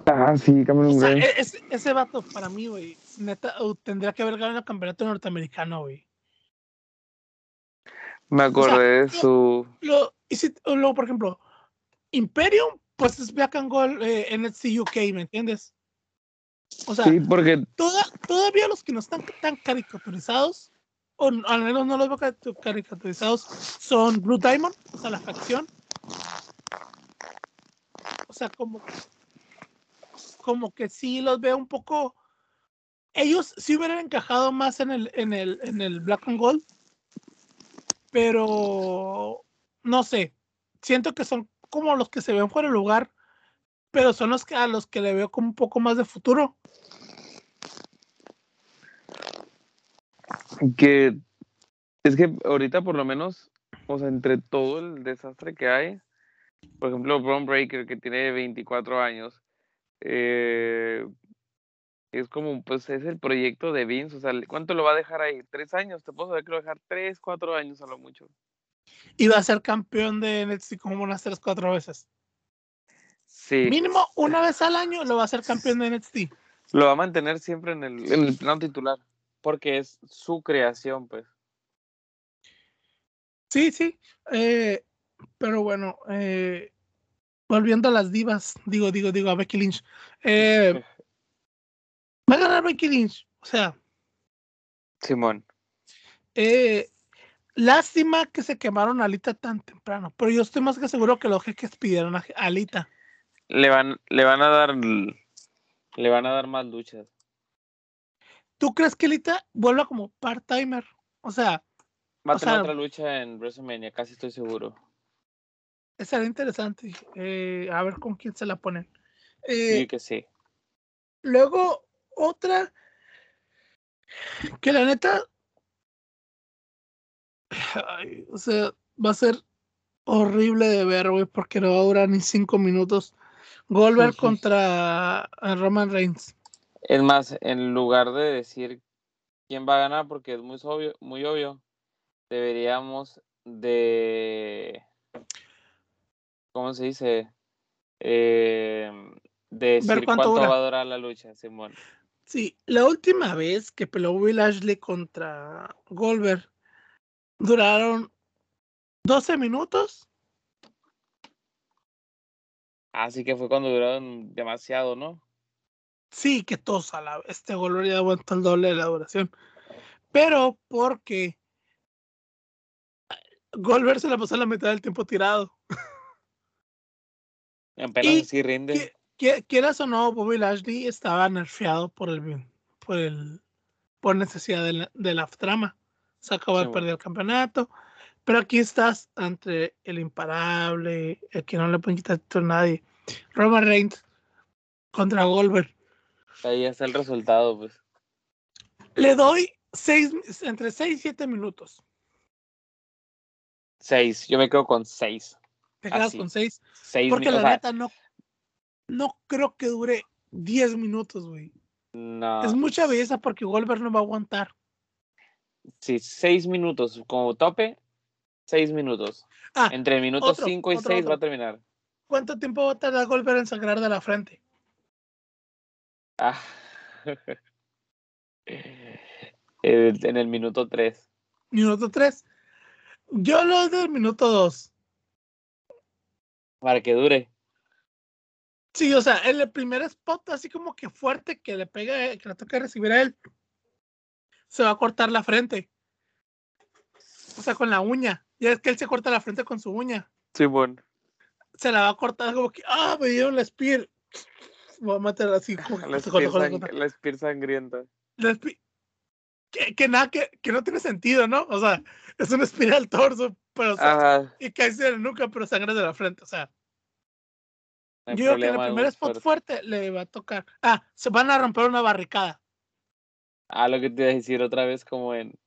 Ah, sí, Cameron o sea, Grimes. E, ese, ese vato, para mí, güey, neta, uh, tendría que haber ganado el campeonato norteamericano, güey. Me acordé de su. Lo, y si, luego, por ejemplo, Imperium, pues es Black and Gold eh, NXT UK, ¿me entiendes? O sea, sí, porque... todavía los que no están tan caricaturizados, o al menos no los veo caricaturizados, son Blue Diamond, o sea, la facción. O sea, como, como que sí los veo un poco. Ellos sí hubieran encajado más en el, en el, en el Black and Gold, pero no sé. Siento que son como los que se ven fuera de lugar pero son los que a los que le veo como un poco más de futuro. Que es que ahorita por lo menos, o sea, entre todo el desastre que hay, por ejemplo, Breaker que tiene 24 años, eh, es como, pues es el proyecto de Vince, o sea, ¿cuánto lo va a dejar ahí? ¿Tres años? Te puedo saber que lo va a dejar tres, cuatro años a lo mucho. Y va a ser campeón de NXT como unas tres, cuatro veces. Mínimo una vez al año lo va a hacer campeón de NXT. Lo va a mantener siempre en el, en el plano titular, porque es su creación, pues. Sí, sí. Eh, pero bueno, eh, volviendo a las divas, digo, digo, digo, a Becky Lynch. Eh, va a ganar Becky Lynch, o sea. Simón. lástima que se quemaron a Alita tan temprano, pero yo estoy más que seguro que los jeques pidieron a Alita le van, le van a dar le van a dar más luchas. ¿Tú crees que Lita vuelva como part-timer? O sea, va a tener otra lucha en WrestleMania, casi estoy seguro. Sería interesante. Eh, a ver con quién se la ponen. sí, eh, que sí. Luego, otra que la neta, o sea, va a ser horrible de ver, güey, porque no va a durar ni cinco minutos. Goldberg contra Roman Reigns. Es más, en lugar de decir quién va a ganar, porque es muy obvio, muy obvio, deberíamos de. ¿Cómo se dice? Eh, de decir cuánto, va a durar la lucha, Simón. Sí, la última vez que peleó Will Ashley contra Goldberg duraron 12 minutos Así que fue cuando duraron demasiado, ¿no? Sí, que todos a la este gol ya aguantó el doble de la duración. Pero porque Goldberg se la pasó la mitad del tiempo tirado. Apenas sí rinde. quieras o no, Bobby Lashley estaba nerfeado por el por el por necesidad de la, de la trama. Se acabó de perder el campeonato. Pero aquí estás entre el imparable, el que no le pueden quitar a nadie. Roman Reigns contra Goldberg. Ahí está el resultado, pues. Le doy seis, entre 6 y 7 minutos. 6, yo me quedo con 6. ¿Te quedas con 6? Porque la neta no, no creo que dure 10 minutos, güey. No. Es mucha belleza porque Goldberg no va a aguantar. Sí, 6 minutos como tope, 6 minutos. Ah, Entre minutos 5 y 6 va a terminar. ¿Cuánto tiempo va a tardar Goldberg en sangrar de la frente? Ah. en el minuto 3. Minuto 3. Yo lo doy el minuto 2. Para que dure. Sí, o sea, en el primer spot, así como que fuerte que le pega, que le toca recibir a él, se va a cortar la frente. O sea, con la uña. Ya es que él se corta la frente con su uña. Sí, bueno se la va a cortar como que, ah, me dieron la spear. Voy a matar así como la, spear la spear sangrienta. La que, que, nada, que, que, no tiene sentido, ¿no? O sea, es una spear al torso, pero y cae en la nuca, pero sangre de la frente, o sea. yo creo que en el primer spot fuerte. le va a tocar. Ah, se van a romper una barricada. Ah, lo que te iba a decir otra vez, como en.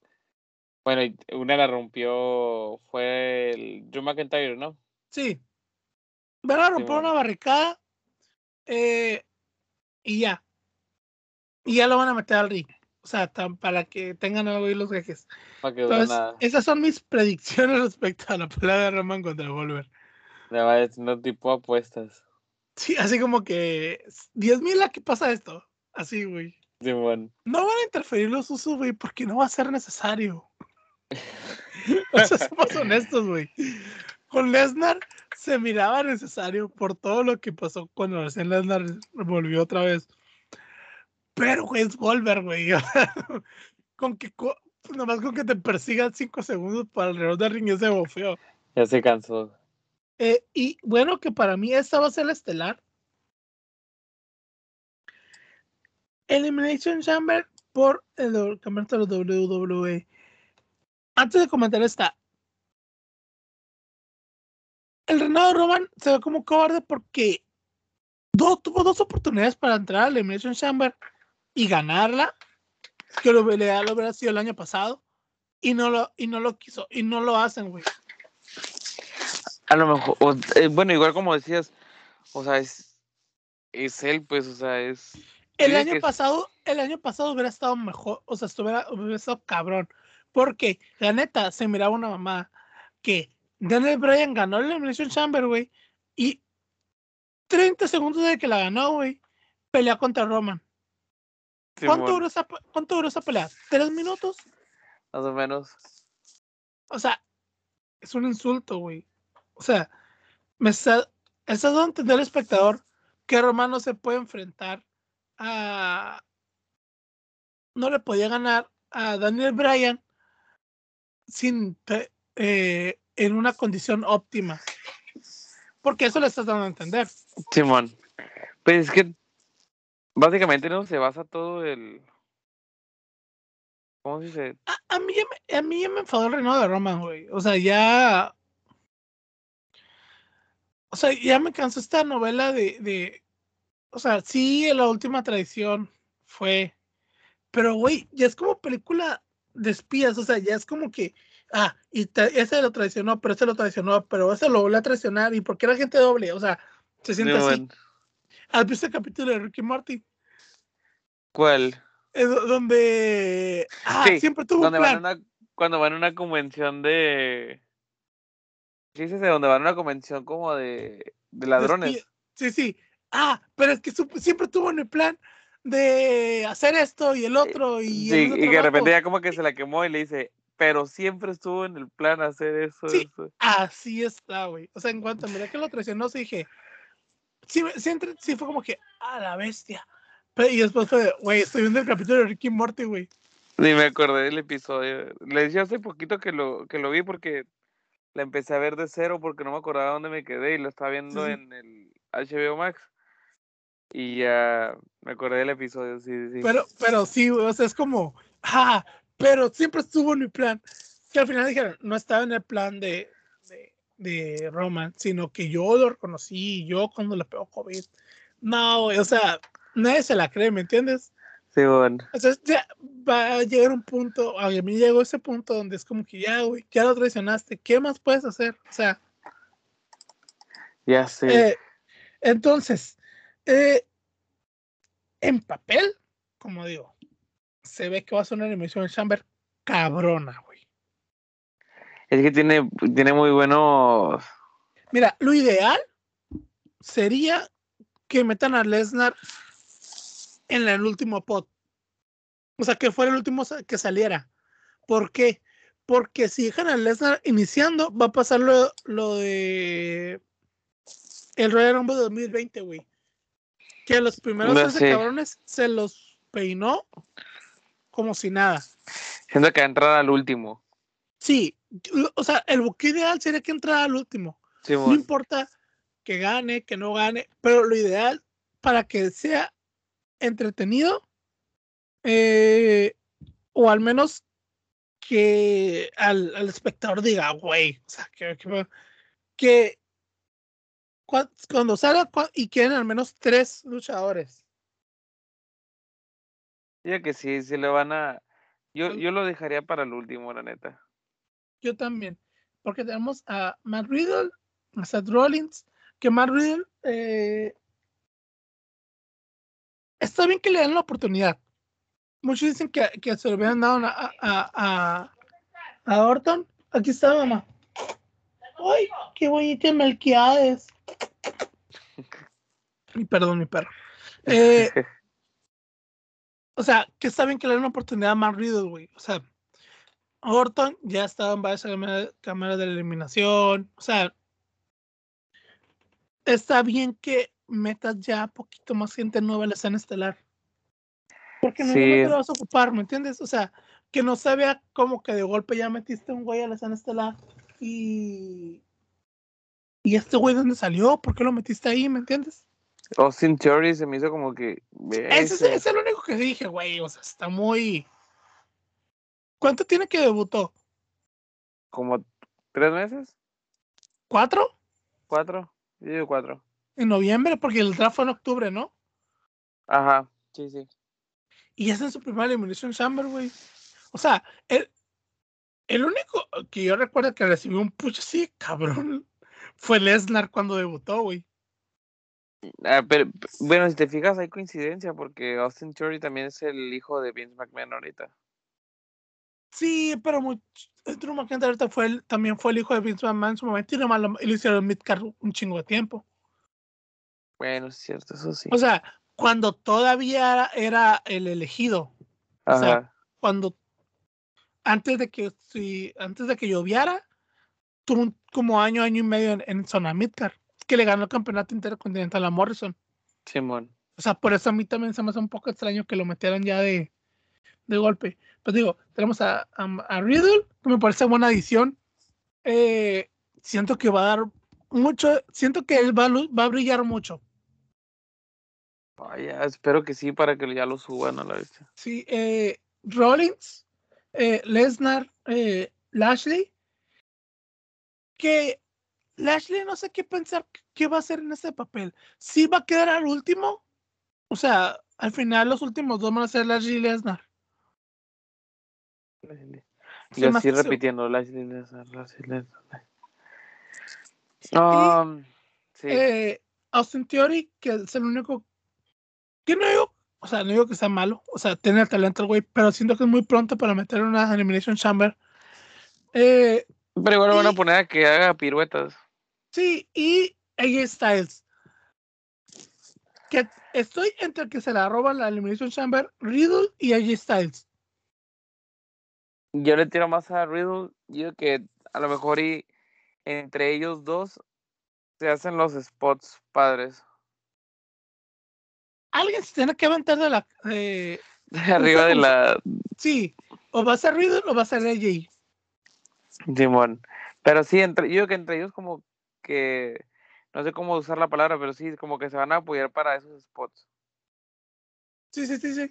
Bueno, una la rompió. Fue el Drew McIntyre, ¿no? Sí. Van a romper una barricada eh, y ya. Y ya lo van a meter al ring. O sea, para que tengan algo ahí los jeques. Que Entonces, nada. esas son mis predicciones respecto a la pelea de Roman contra vaya haciendo tipo apuestas. Sí, así como que 10 mil a qué pasa esto. Así, güey. Simón. No van a interferir los usos, güey, porque no va a ser necesario. o sea, somos honestos, güey. Con Lesnar se miraba necesario por todo lo que pasó cuando recién Lesnar volvió otra vez. Pero, güey, es Wolver, güey. con que, nomás con que te persigan 5 segundos para alrededor del ring ese bofeo. Ya se cansó. Eh, y bueno, que para mí esta va a ser la estelar. Elimination Chamber por el campeonato de la WWE. Antes de comentar esta, el reinado de Roman se ve como cobarde porque do- tuvo dos oportunidades para entrar a la Elimination Chamber y ganarla, que lo, hubiera- lo hubiera sido el año pasado, y no lo, y no lo quiso, y no lo hacen, güey. A lo mejor, o- eh, bueno, igual como decías, o sea, es, es él, pues, o sea, es. El año es- pasado, el año pasado hubiera estado mejor, o sea, estuviera, hubiera estado cabrón. Porque, la neta, se miraba una mamá que Daniel Bryan ganó la Elimination Chamber, güey, y 30 segundos de que la ganó, güey, pelea contra Roman. ¿Cuánto duró, esa, pe- ¿Cuánto duró esa pelea? ¿Tres minutos? Más o menos. O sea, es un insulto, güey. O sea, me está, está dando a entender al espectador que Roman no se puede enfrentar a. No le podía ganar a Daniel Bryan sin eh, en una condición óptima. Porque eso le estás dando a entender. Simón. Pues es que básicamente no se basa todo el. ¿Cómo se dice? A, a mí, ya me, a mí ya me enfadó el reinado de Roman, güey. O sea, ya. O sea, ya me cansó esta novela de, de. O sea, sí, la última traición fue. Pero, güey, ya es como película de espías. O sea, ya es como que. Ah, y ese lo traicionó, pero ese lo traicionó, pero ese lo volvió a traicionar. ¿Y por qué era gente doble? O sea, se siente así. Simón. ¿Has visto el capítulo de Ricky Martin? ¿Cuál? Do- donde. Ah, Sí, siempre tuvo un van plan. una, cuando van a una convención de. ¿Qué dices? De donde van a una convención como de, de ladrones. Sí, sí. Ah, pero es que siempre tuvo en el plan de hacer esto y el otro y Sí, y que de repente ya como que se la quemó y le dice, pero siempre estuvo en el plan hacer eso. Sí. eso". Así está, güey. O sea, en cuanto miré que lo traicionó, sí dije. Sí, sí, sí fue como que, a la bestia. Pero, y después fue, güey, estoy viendo el capítulo de Ricky Morty, güey. Ni me acordé del episodio. Le decía hace poquito que lo, que lo vi porque la empecé a ver de cero porque no me acordaba dónde me quedé y lo estaba viendo sí. en el HBO Max. Y ya me acordé del episodio, sí, sí. Pero, pero sí, güey, o sea, es como, ah, pero siempre estuvo en mi plan. Que al final dijeron, no estaba en el plan de, de, de Roman, sino que yo lo reconocí, yo cuando le pegó COVID. No, güey, o sea, nadie se la cree, ¿me entiendes? Sí, bueno. Entonces ya va a llegar un punto, a mí llegó ese punto donde es como que ya, güey, ya lo traicionaste, ¿qué más puedes hacer? O sea, Ya sé. eh, entonces, eh, en papel, como digo, se ve que va a ser una animación Chamber cabrona, güey. Es que tiene, tiene muy buenos. Mira, lo ideal sería que metan a Lesnar en el último pot. O sea, que fuera el último que saliera. ¿Por qué? Porque si dejan a Lesnar iniciando, va a pasar lo, lo de el Royal Rumble 2020, güey. Que los primeros No 13 sé. cabrones se los peinó como si nada. Siento que entrar al último. Sí, o sea, el buque ideal sería que entrara al último. Sí, No importa que gane, que no gane, pero lo ideal para que sea entretenido, eh, o al menos que al, al espectador diga, güey, o sea, que, que, que cuando salga y quieren al menos tres luchadores. Digo que sí, sí le van a. Yo, yo lo dejaría para el último, la neta. Yo también, porque tenemos a Matt Riddle, a Seth Rollins, que Matt Riddle eh, está bien que le den la oportunidad, muchos dicen que, que se lo habían dado a, a, a, a Orton. Aquí está, mamá. ¡Ay, qué bonita Melquiades! Y perdón, mi perro. Eh, o sea, que está bien que le den una oportunidad más Riddle, güey. O sea, Orton ya estaba en varias cámaras de la eliminación. O sea, está bien que metas ya poquito más gente nueva en la escena estelar. Porque no, te vas a ocupar, ¿me entiendes? O sea, que no se vea como que de golpe ya metiste un güey a la escena estelar y. ¿Y este güey dónde salió? ¿Por qué lo metiste ahí? ¿Me entiendes? Austin Theory se me hizo como que. Ese, es el único que dije, güey. O sea, está muy. ¿Cuánto tiene que debutó? Como tres meses. ¿Cuatro? Cuatro. Yo digo cuatro. En noviembre, porque el draft fue en octubre, ¿no? Ajá, sí, sí. Y es en su primera Elimination Chamber, güey. O sea, el, el único que yo recuerdo que recibió un push así, cabrón, fue Lesnar cuando debutó, güey. Ah, pero, bueno, si te fijas, hay coincidencia porque Austin Theory también es el hijo de Vince McMahon ahorita. Sí, pero Drew McMahon ahorita fue también fue el hijo de Vince McMahon en su momento y nomás lo, lo hicieron midcard un chingo de tiempo. Bueno, es cierto, eso sí. O sea, cuando todavía era, el elegido. O sea, cuando antes de que si, antes de que lloviera, tuvo como año, año y medio en, zona midcard que le ganó el campeonato intercontinental a Morrison. Simón. O sea, por eso a mí también se me hace un poco extraño que lo metieran ya de, de golpe. Pues digo, tenemos a, a, Riddle, que me parece buena adición. Eh, siento que va a dar mucho, siento que él va, va a brillar mucho. Vaya, espero que sí, para que ya lo suban a la vez. Sí, eh, Rollins, eh, Lesnar, eh, Lashley, que Lashley no sé qué pensar qué va a hacer en ese papel. Si va a quedar al último, o sea, al final los últimos dos van a ser Lashley y Lesnar. Yo así repitiendo, Lashley Lesnar, Lashley Lesnar. Um, sí. Eh, Austin Theory, que es el único que no digo, o sea, no digo que sea malo, o sea, tiene el talento el güey, pero siento que es muy pronto para meter una Elimination Chamber. Eh, pero igual van a poner a que haga piruetas. Sí, y AJ Styles. Que estoy entre que se la roban la Elimination Chamber, Riddle y AJ Styles. Yo le tiro más a Riddle. Yo que a lo mejor y entre ellos dos se hacen los spots padres alguien se tiene que aventar de la. de arriba de la. Sí, o va a ser Riddle o va a ser AJ. Simón. Pero sí, entre, yo creo que entre ellos, como que. No sé cómo usar la palabra, pero sí, como que se van a apoyar para esos spots. Sí, sí, sí, sí.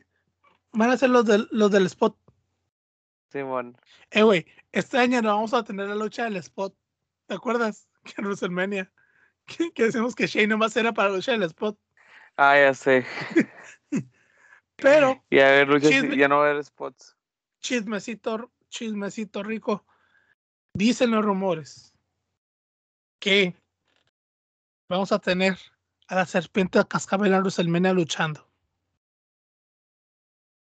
Van a ser los del, los del spot. Simón. Eh, güey, este año no vamos a tener la lucha del spot. ¿Te acuerdas? Que en WrestleMania. Que, que decimos que Shane nomás era para la lucha del spot. Ah, ya sé. Pero. Y a ver, ya no va a haber spots. Chismecito, chismecito rico. Dicen los rumores que vamos a tener a la serpiente de cascabel en luchando.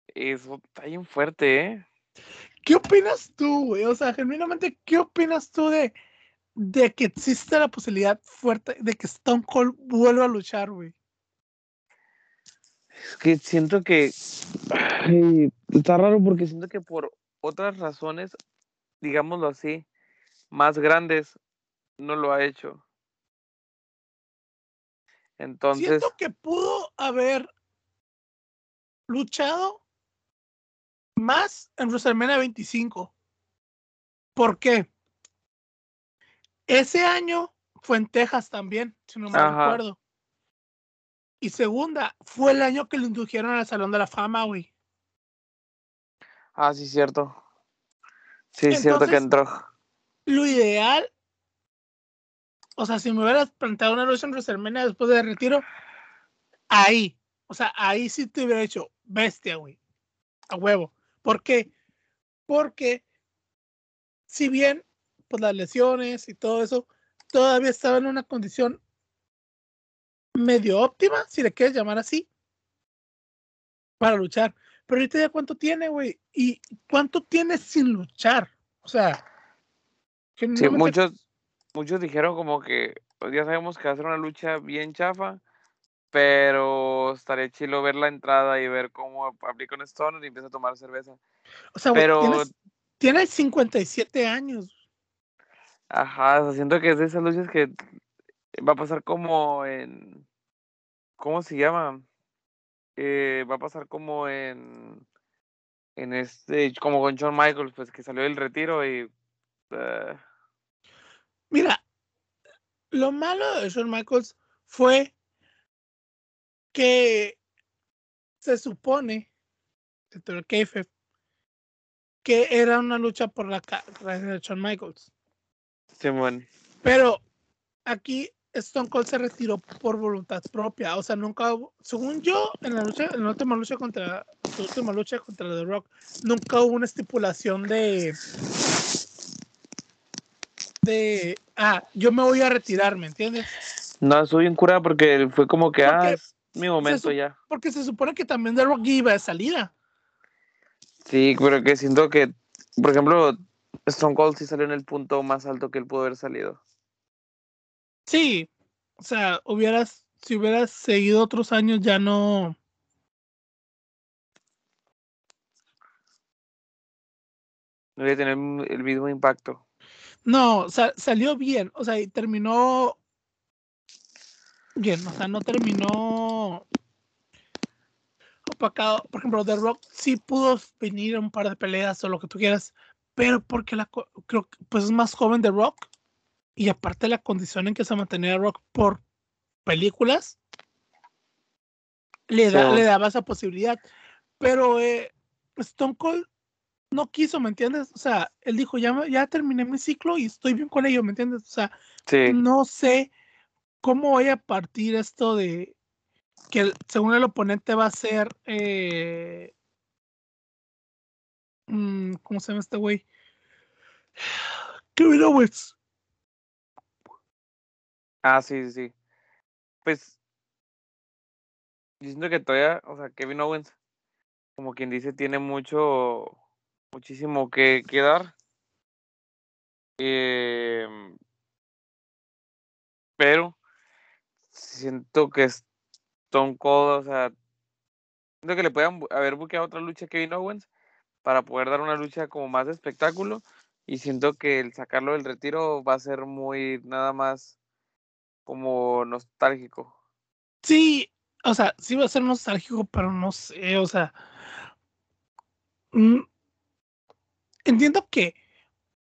Eso está bien fuerte, ¿eh? ¿Qué opinas tú, güey? O sea, genuinamente, ¿qué opinas tú de, de que existe la posibilidad fuerte de que Stone Cold vuelva a luchar, güey? Es que siento que está raro porque siento que por otras razones, digámoslo así, más grandes, no lo ha hecho. Entonces. Siento que pudo haber luchado más en WrestleMania 25. ¿Por qué? Ese año fue en Texas también, si no me recuerdo. Y segunda, fue el año que lo indujeron al Salón de la Fama, güey. Ah, sí, cierto. Sí, es cierto que entró. Lo ideal, o sea, si me hubieras planteado una lucha en WrestleMania después de retiro, ahí, o sea, ahí sí te hubiera hecho bestia, güey. A huevo. ¿Por qué? Porque si bien, pues las lesiones y todo eso, todavía estaba en una condición medio óptima, si le quieres llamar así, para luchar. pero ahorita ya cuánto tiene, güey, y cuánto tiene sin luchar. O sea, sí, muchos, muchos dijeron como que pues ya sabemos que va a ser una lucha bien chafa, pero estaría chilo ver la entrada y ver cómo aplica un Stoner y empieza a tomar cerveza. O sea, pero... tiene 57 años. Ajá, siento que es de esas luchas que va a pasar como en... ¿Cómo se llama? Eh, va a pasar como en... En este, como con Shawn Michaels, pues que salió del retiro y... Eh, Mira, lo malo de Shawn Michaels fue que se supone, que era una lucha por la carrera de Shawn Michaels. Pero aquí Stone Cold se retiró por voluntad propia. O sea, nunca, según yo, en la lucha, en la última lucha contra, última lucha contra The Rock, nunca hubo una estipulación de de ah, yo me voy a retirar, ¿me entiendes? No, estoy bien curada porque fue como que ah, mi momento ya. Porque se supone que también The Rock iba de salida. Sí, pero que siento que, por ejemplo, Stone Cold sí salió en el punto más alto que él pudo haber salido. Sí, o sea, hubieras, si hubieras seguido otros años ya no. No iba a tener el mismo impacto. No, sea, salió bien, o sea, y terminó bien, o sea, no terminó opacado. Por ejemplo, The Rock sí pudo venir a un par de peleas o lo que tú quieras, pero porque la, creo que pues es más joven The Rock y aparte la condición en que se mantenía Rock por películas, le, da, le daba esa posibilidad. Pero eh, Stone Cold no quiso, ¿me entiendes? O sea, él dijo, ya, ya terminé mi ciclo y estoy bien con ello, ¿me entiendes? O sea, no sé cómo voy a partir esto de que según el oponente va a ser eh, Mm, ¿Cómo se llama este güey? Kevin Owens. Ah, sí, sí. Pues. Diciendo que todavía, o sea, Kevin Owens, como quien dice, tiene mucho, muchísimo que, que dar. Em, pero siento que Stone Cold, o sea, siento que le puedan haber buqueado otra lucha a Kevin Owens para poder dar una lucha como más de espectáculo y siento que el sacarlo del retiro va a ser muy nada más como nostálgico. Sí, o sea, sí va a ser nostálgico, pero no sé, o sea, mm, entiendo que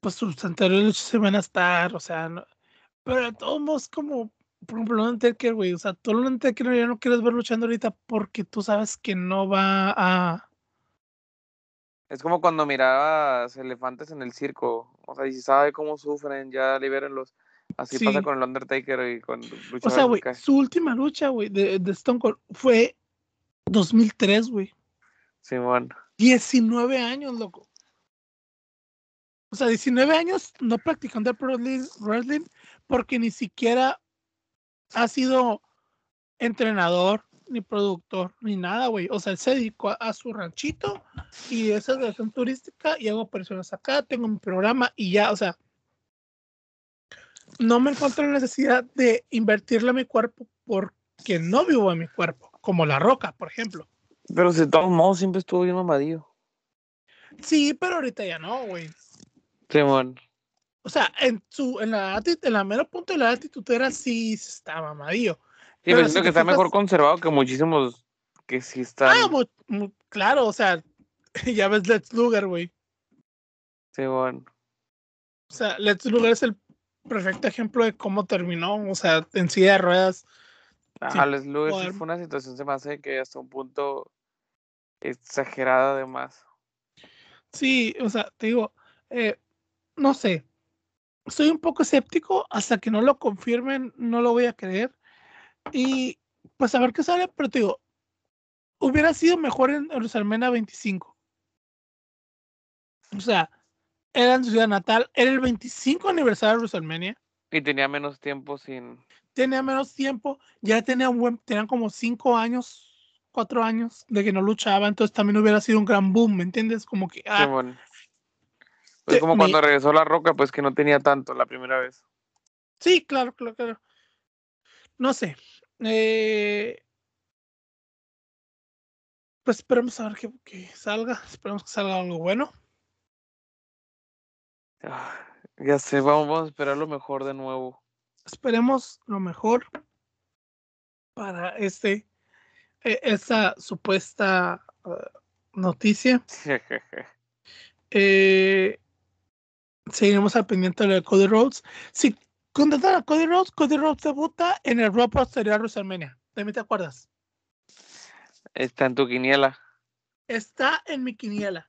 pues sus anteriores luchas se van a estar, o sea, pero de todos modos como por ejemplo, lo Undertaker, güey, o sea, tú lo Undertaker ya no quieres ver luchando ahorita porque tú sabes que no va a es como cuando mirabas elefantes en el circo. O sea, y si sabe cómo sufren, ya libérenlos. Así pasa con el Undertaker y con lucha O sea, güey, su última lucha, güey, de, de, Stone Cold fue 2003, güey. Simón. 19 años, loco. O sea, 19 años no practicando el pro wrestling porque ni siquiera ha sido entrenador, ni productor, ni nada, güey. O sea, él se dedicó a, su ranchito y esa es la turística y hago personas acá, tengo mi programa y ya, o sea, no me encuentro la necesidad de invertirle a mi cuerpo porque no vivo en mi cuerpo, como la roca, por ejemplo. Pero de todos modos siempre estuvo bien mamadillo. Sí, pero ahorita ya no, güey. Simón. O sea, en su, en la en la mera punto de la actitud era sí estaba mamadillo. Sí, pero siento que está mejor conservado que muchísimos que sí están. Ah, claro, o sea, ya ves Let's Luger, güey. Bueno. O sea, Let's Luger es el perfecto ejemplo de cómo terminó, o sea, en silla de ruedas. Let's Luger fue una situación, se me hace que hasta un punto exagerada además. Sí, o sea, te digo, eh, no sé, soy un poco escéptico, hasta que no lo confirmen, no lo voy a creer. Y pues a ver qué sale, pero te digo, hubiera sido mejor en WrestleMania 25. O sea, era en su ciudad natal, era el 25 aniversario de WrestleMania. Y tenía menos tiempo sin. Tenía menos tiempo, ya tenía un buen, tenían como cinco años, cuatro años de que no luchaba, entonces también hubiera sido un gran boom, ¿me entiendes? Como que, ah, Simón. Pues como cuando regresó La Roca, pues que no tenía tanto la primera vez. sí, claro, claro, claro. No sé. eh, pues esperemos a ver que, que salga, esperemos que salga algo bueno. Ah, ya sé, vamos, vamos a esperar lo mejor de nuevo. Esperemos lo mejor para este, eh, esta supuesta eh, noticia. Eh, seguiremos al pendiente de Cody Rhodes. Si contratan a Cody Rhodes, Cody Rhodes debuta en el Raw posterior a WrestleMania. ¿De mí te acuerdas? Está en tu quiniela. Está en mi quiniela.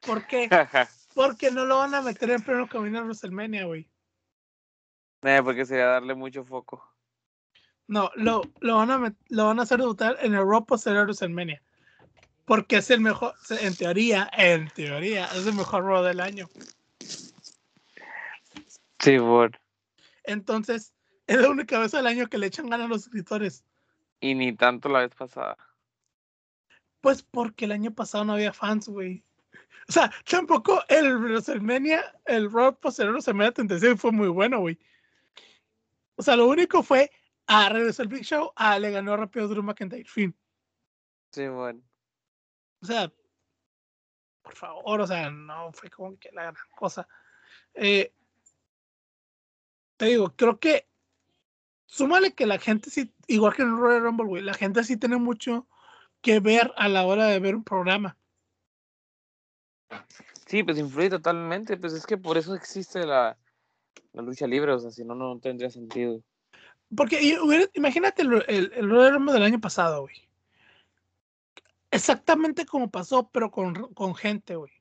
¿Por qué? Porque no lo van a meter en pleno camino a WrestleMania, güey. Eh, porque sería darle mucho foco. No, lo, lo, van a lo van a hacer debutar en el Raw posterior a WrestleMania. Porque es el mejor, en teoría, en teoría, es el mejor Raw del año. Sí, por. Entonces, es la única vez al año que le echan ganas a los escritores. Y ni tanto la vez pasada. Pues porque el año pasado no había fans, güey. O sea, tampoco el WrestleMania, el Raw posterior a WrestleMania 36 fue muy bueno, güey. O sea, lo único fue, a regresó el Big Show, a le ganó rápido Drew McIntyre, fin. Sí, bueno. O sea, por favor, o sea, no fue como que la gran cosa. Eh, te digo, creo que súmale que la gente sí, igual que en el Royal Rumble, güey, la gente sí tiene mucho que ver a la hora de ver un programa. Sí, pues influye totalmente. Pues es que por eso existe la, la lucha libre. O sea, si no, no tendría sentido. Porque imagínate el, el, del año pasado, güey. Exactamente como pasó, pero con, con gente, güey.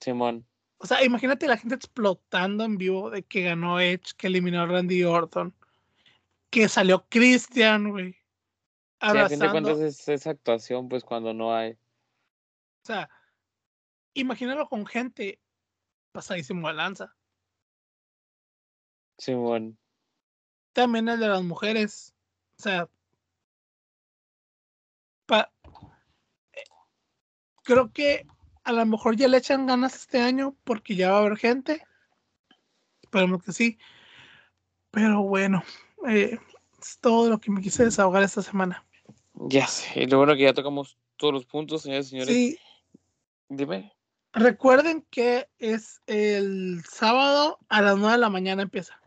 Simón. O sea, imagínate la gente explotando en vivo de que ganó Edge, que eliminó a Randy Orton, que salió Christian, güey. Sí, a fin de cuentas es esa actuación, pues cuando no hay. O sea, imagínalo con gente pasadísimo de lanza. Simón. También el de las mujeres. O sea, pa- eh, creo que a lo mejor ya le echan ganas este año porque ya va a haber gente. Esperemos que sí. Pero bueno, eh, es todo lo que me quise desahogar esta semana. Ya sé. Y lo bueno que ya tocamos todos los puntos, señores y señores. Sí, Dime. Recuerden que es el sábado a las 9 de la mañana empieza.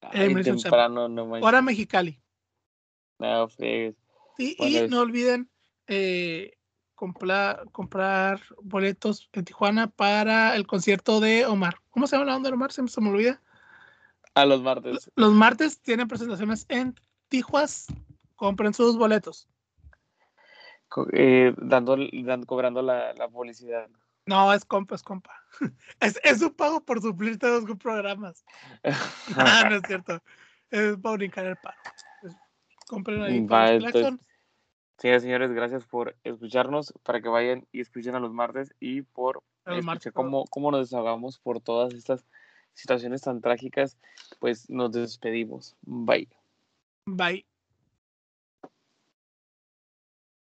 Ay, temprano, no manches. Hora Mexicali. No. Sí, Bueno, y no olviden eh, comprar, comprar boletos en Tijuana para el concierto de Omar. ¿Cómo se llama la onda de Omar? Se me, se me olvida. A los martes. Los martes tienen presentaciones en Tijuas. Compren sus boletos. Eh, dando, dan- cobrando la, la publicidad. No, es compa, es compa. Es, es un pago por suplirte dos programas. Ah, no es cierto. Es para brincar el pago. Es- Compren ahí. Va, para los entonces-. Señores gracias por escucharnos, para que vayan y escuchen a los martes y por los escuchar cómo, cómo nos desahogamos por todas estas situaciones tan trágicas, pues nos despedimos. Bye. Bye.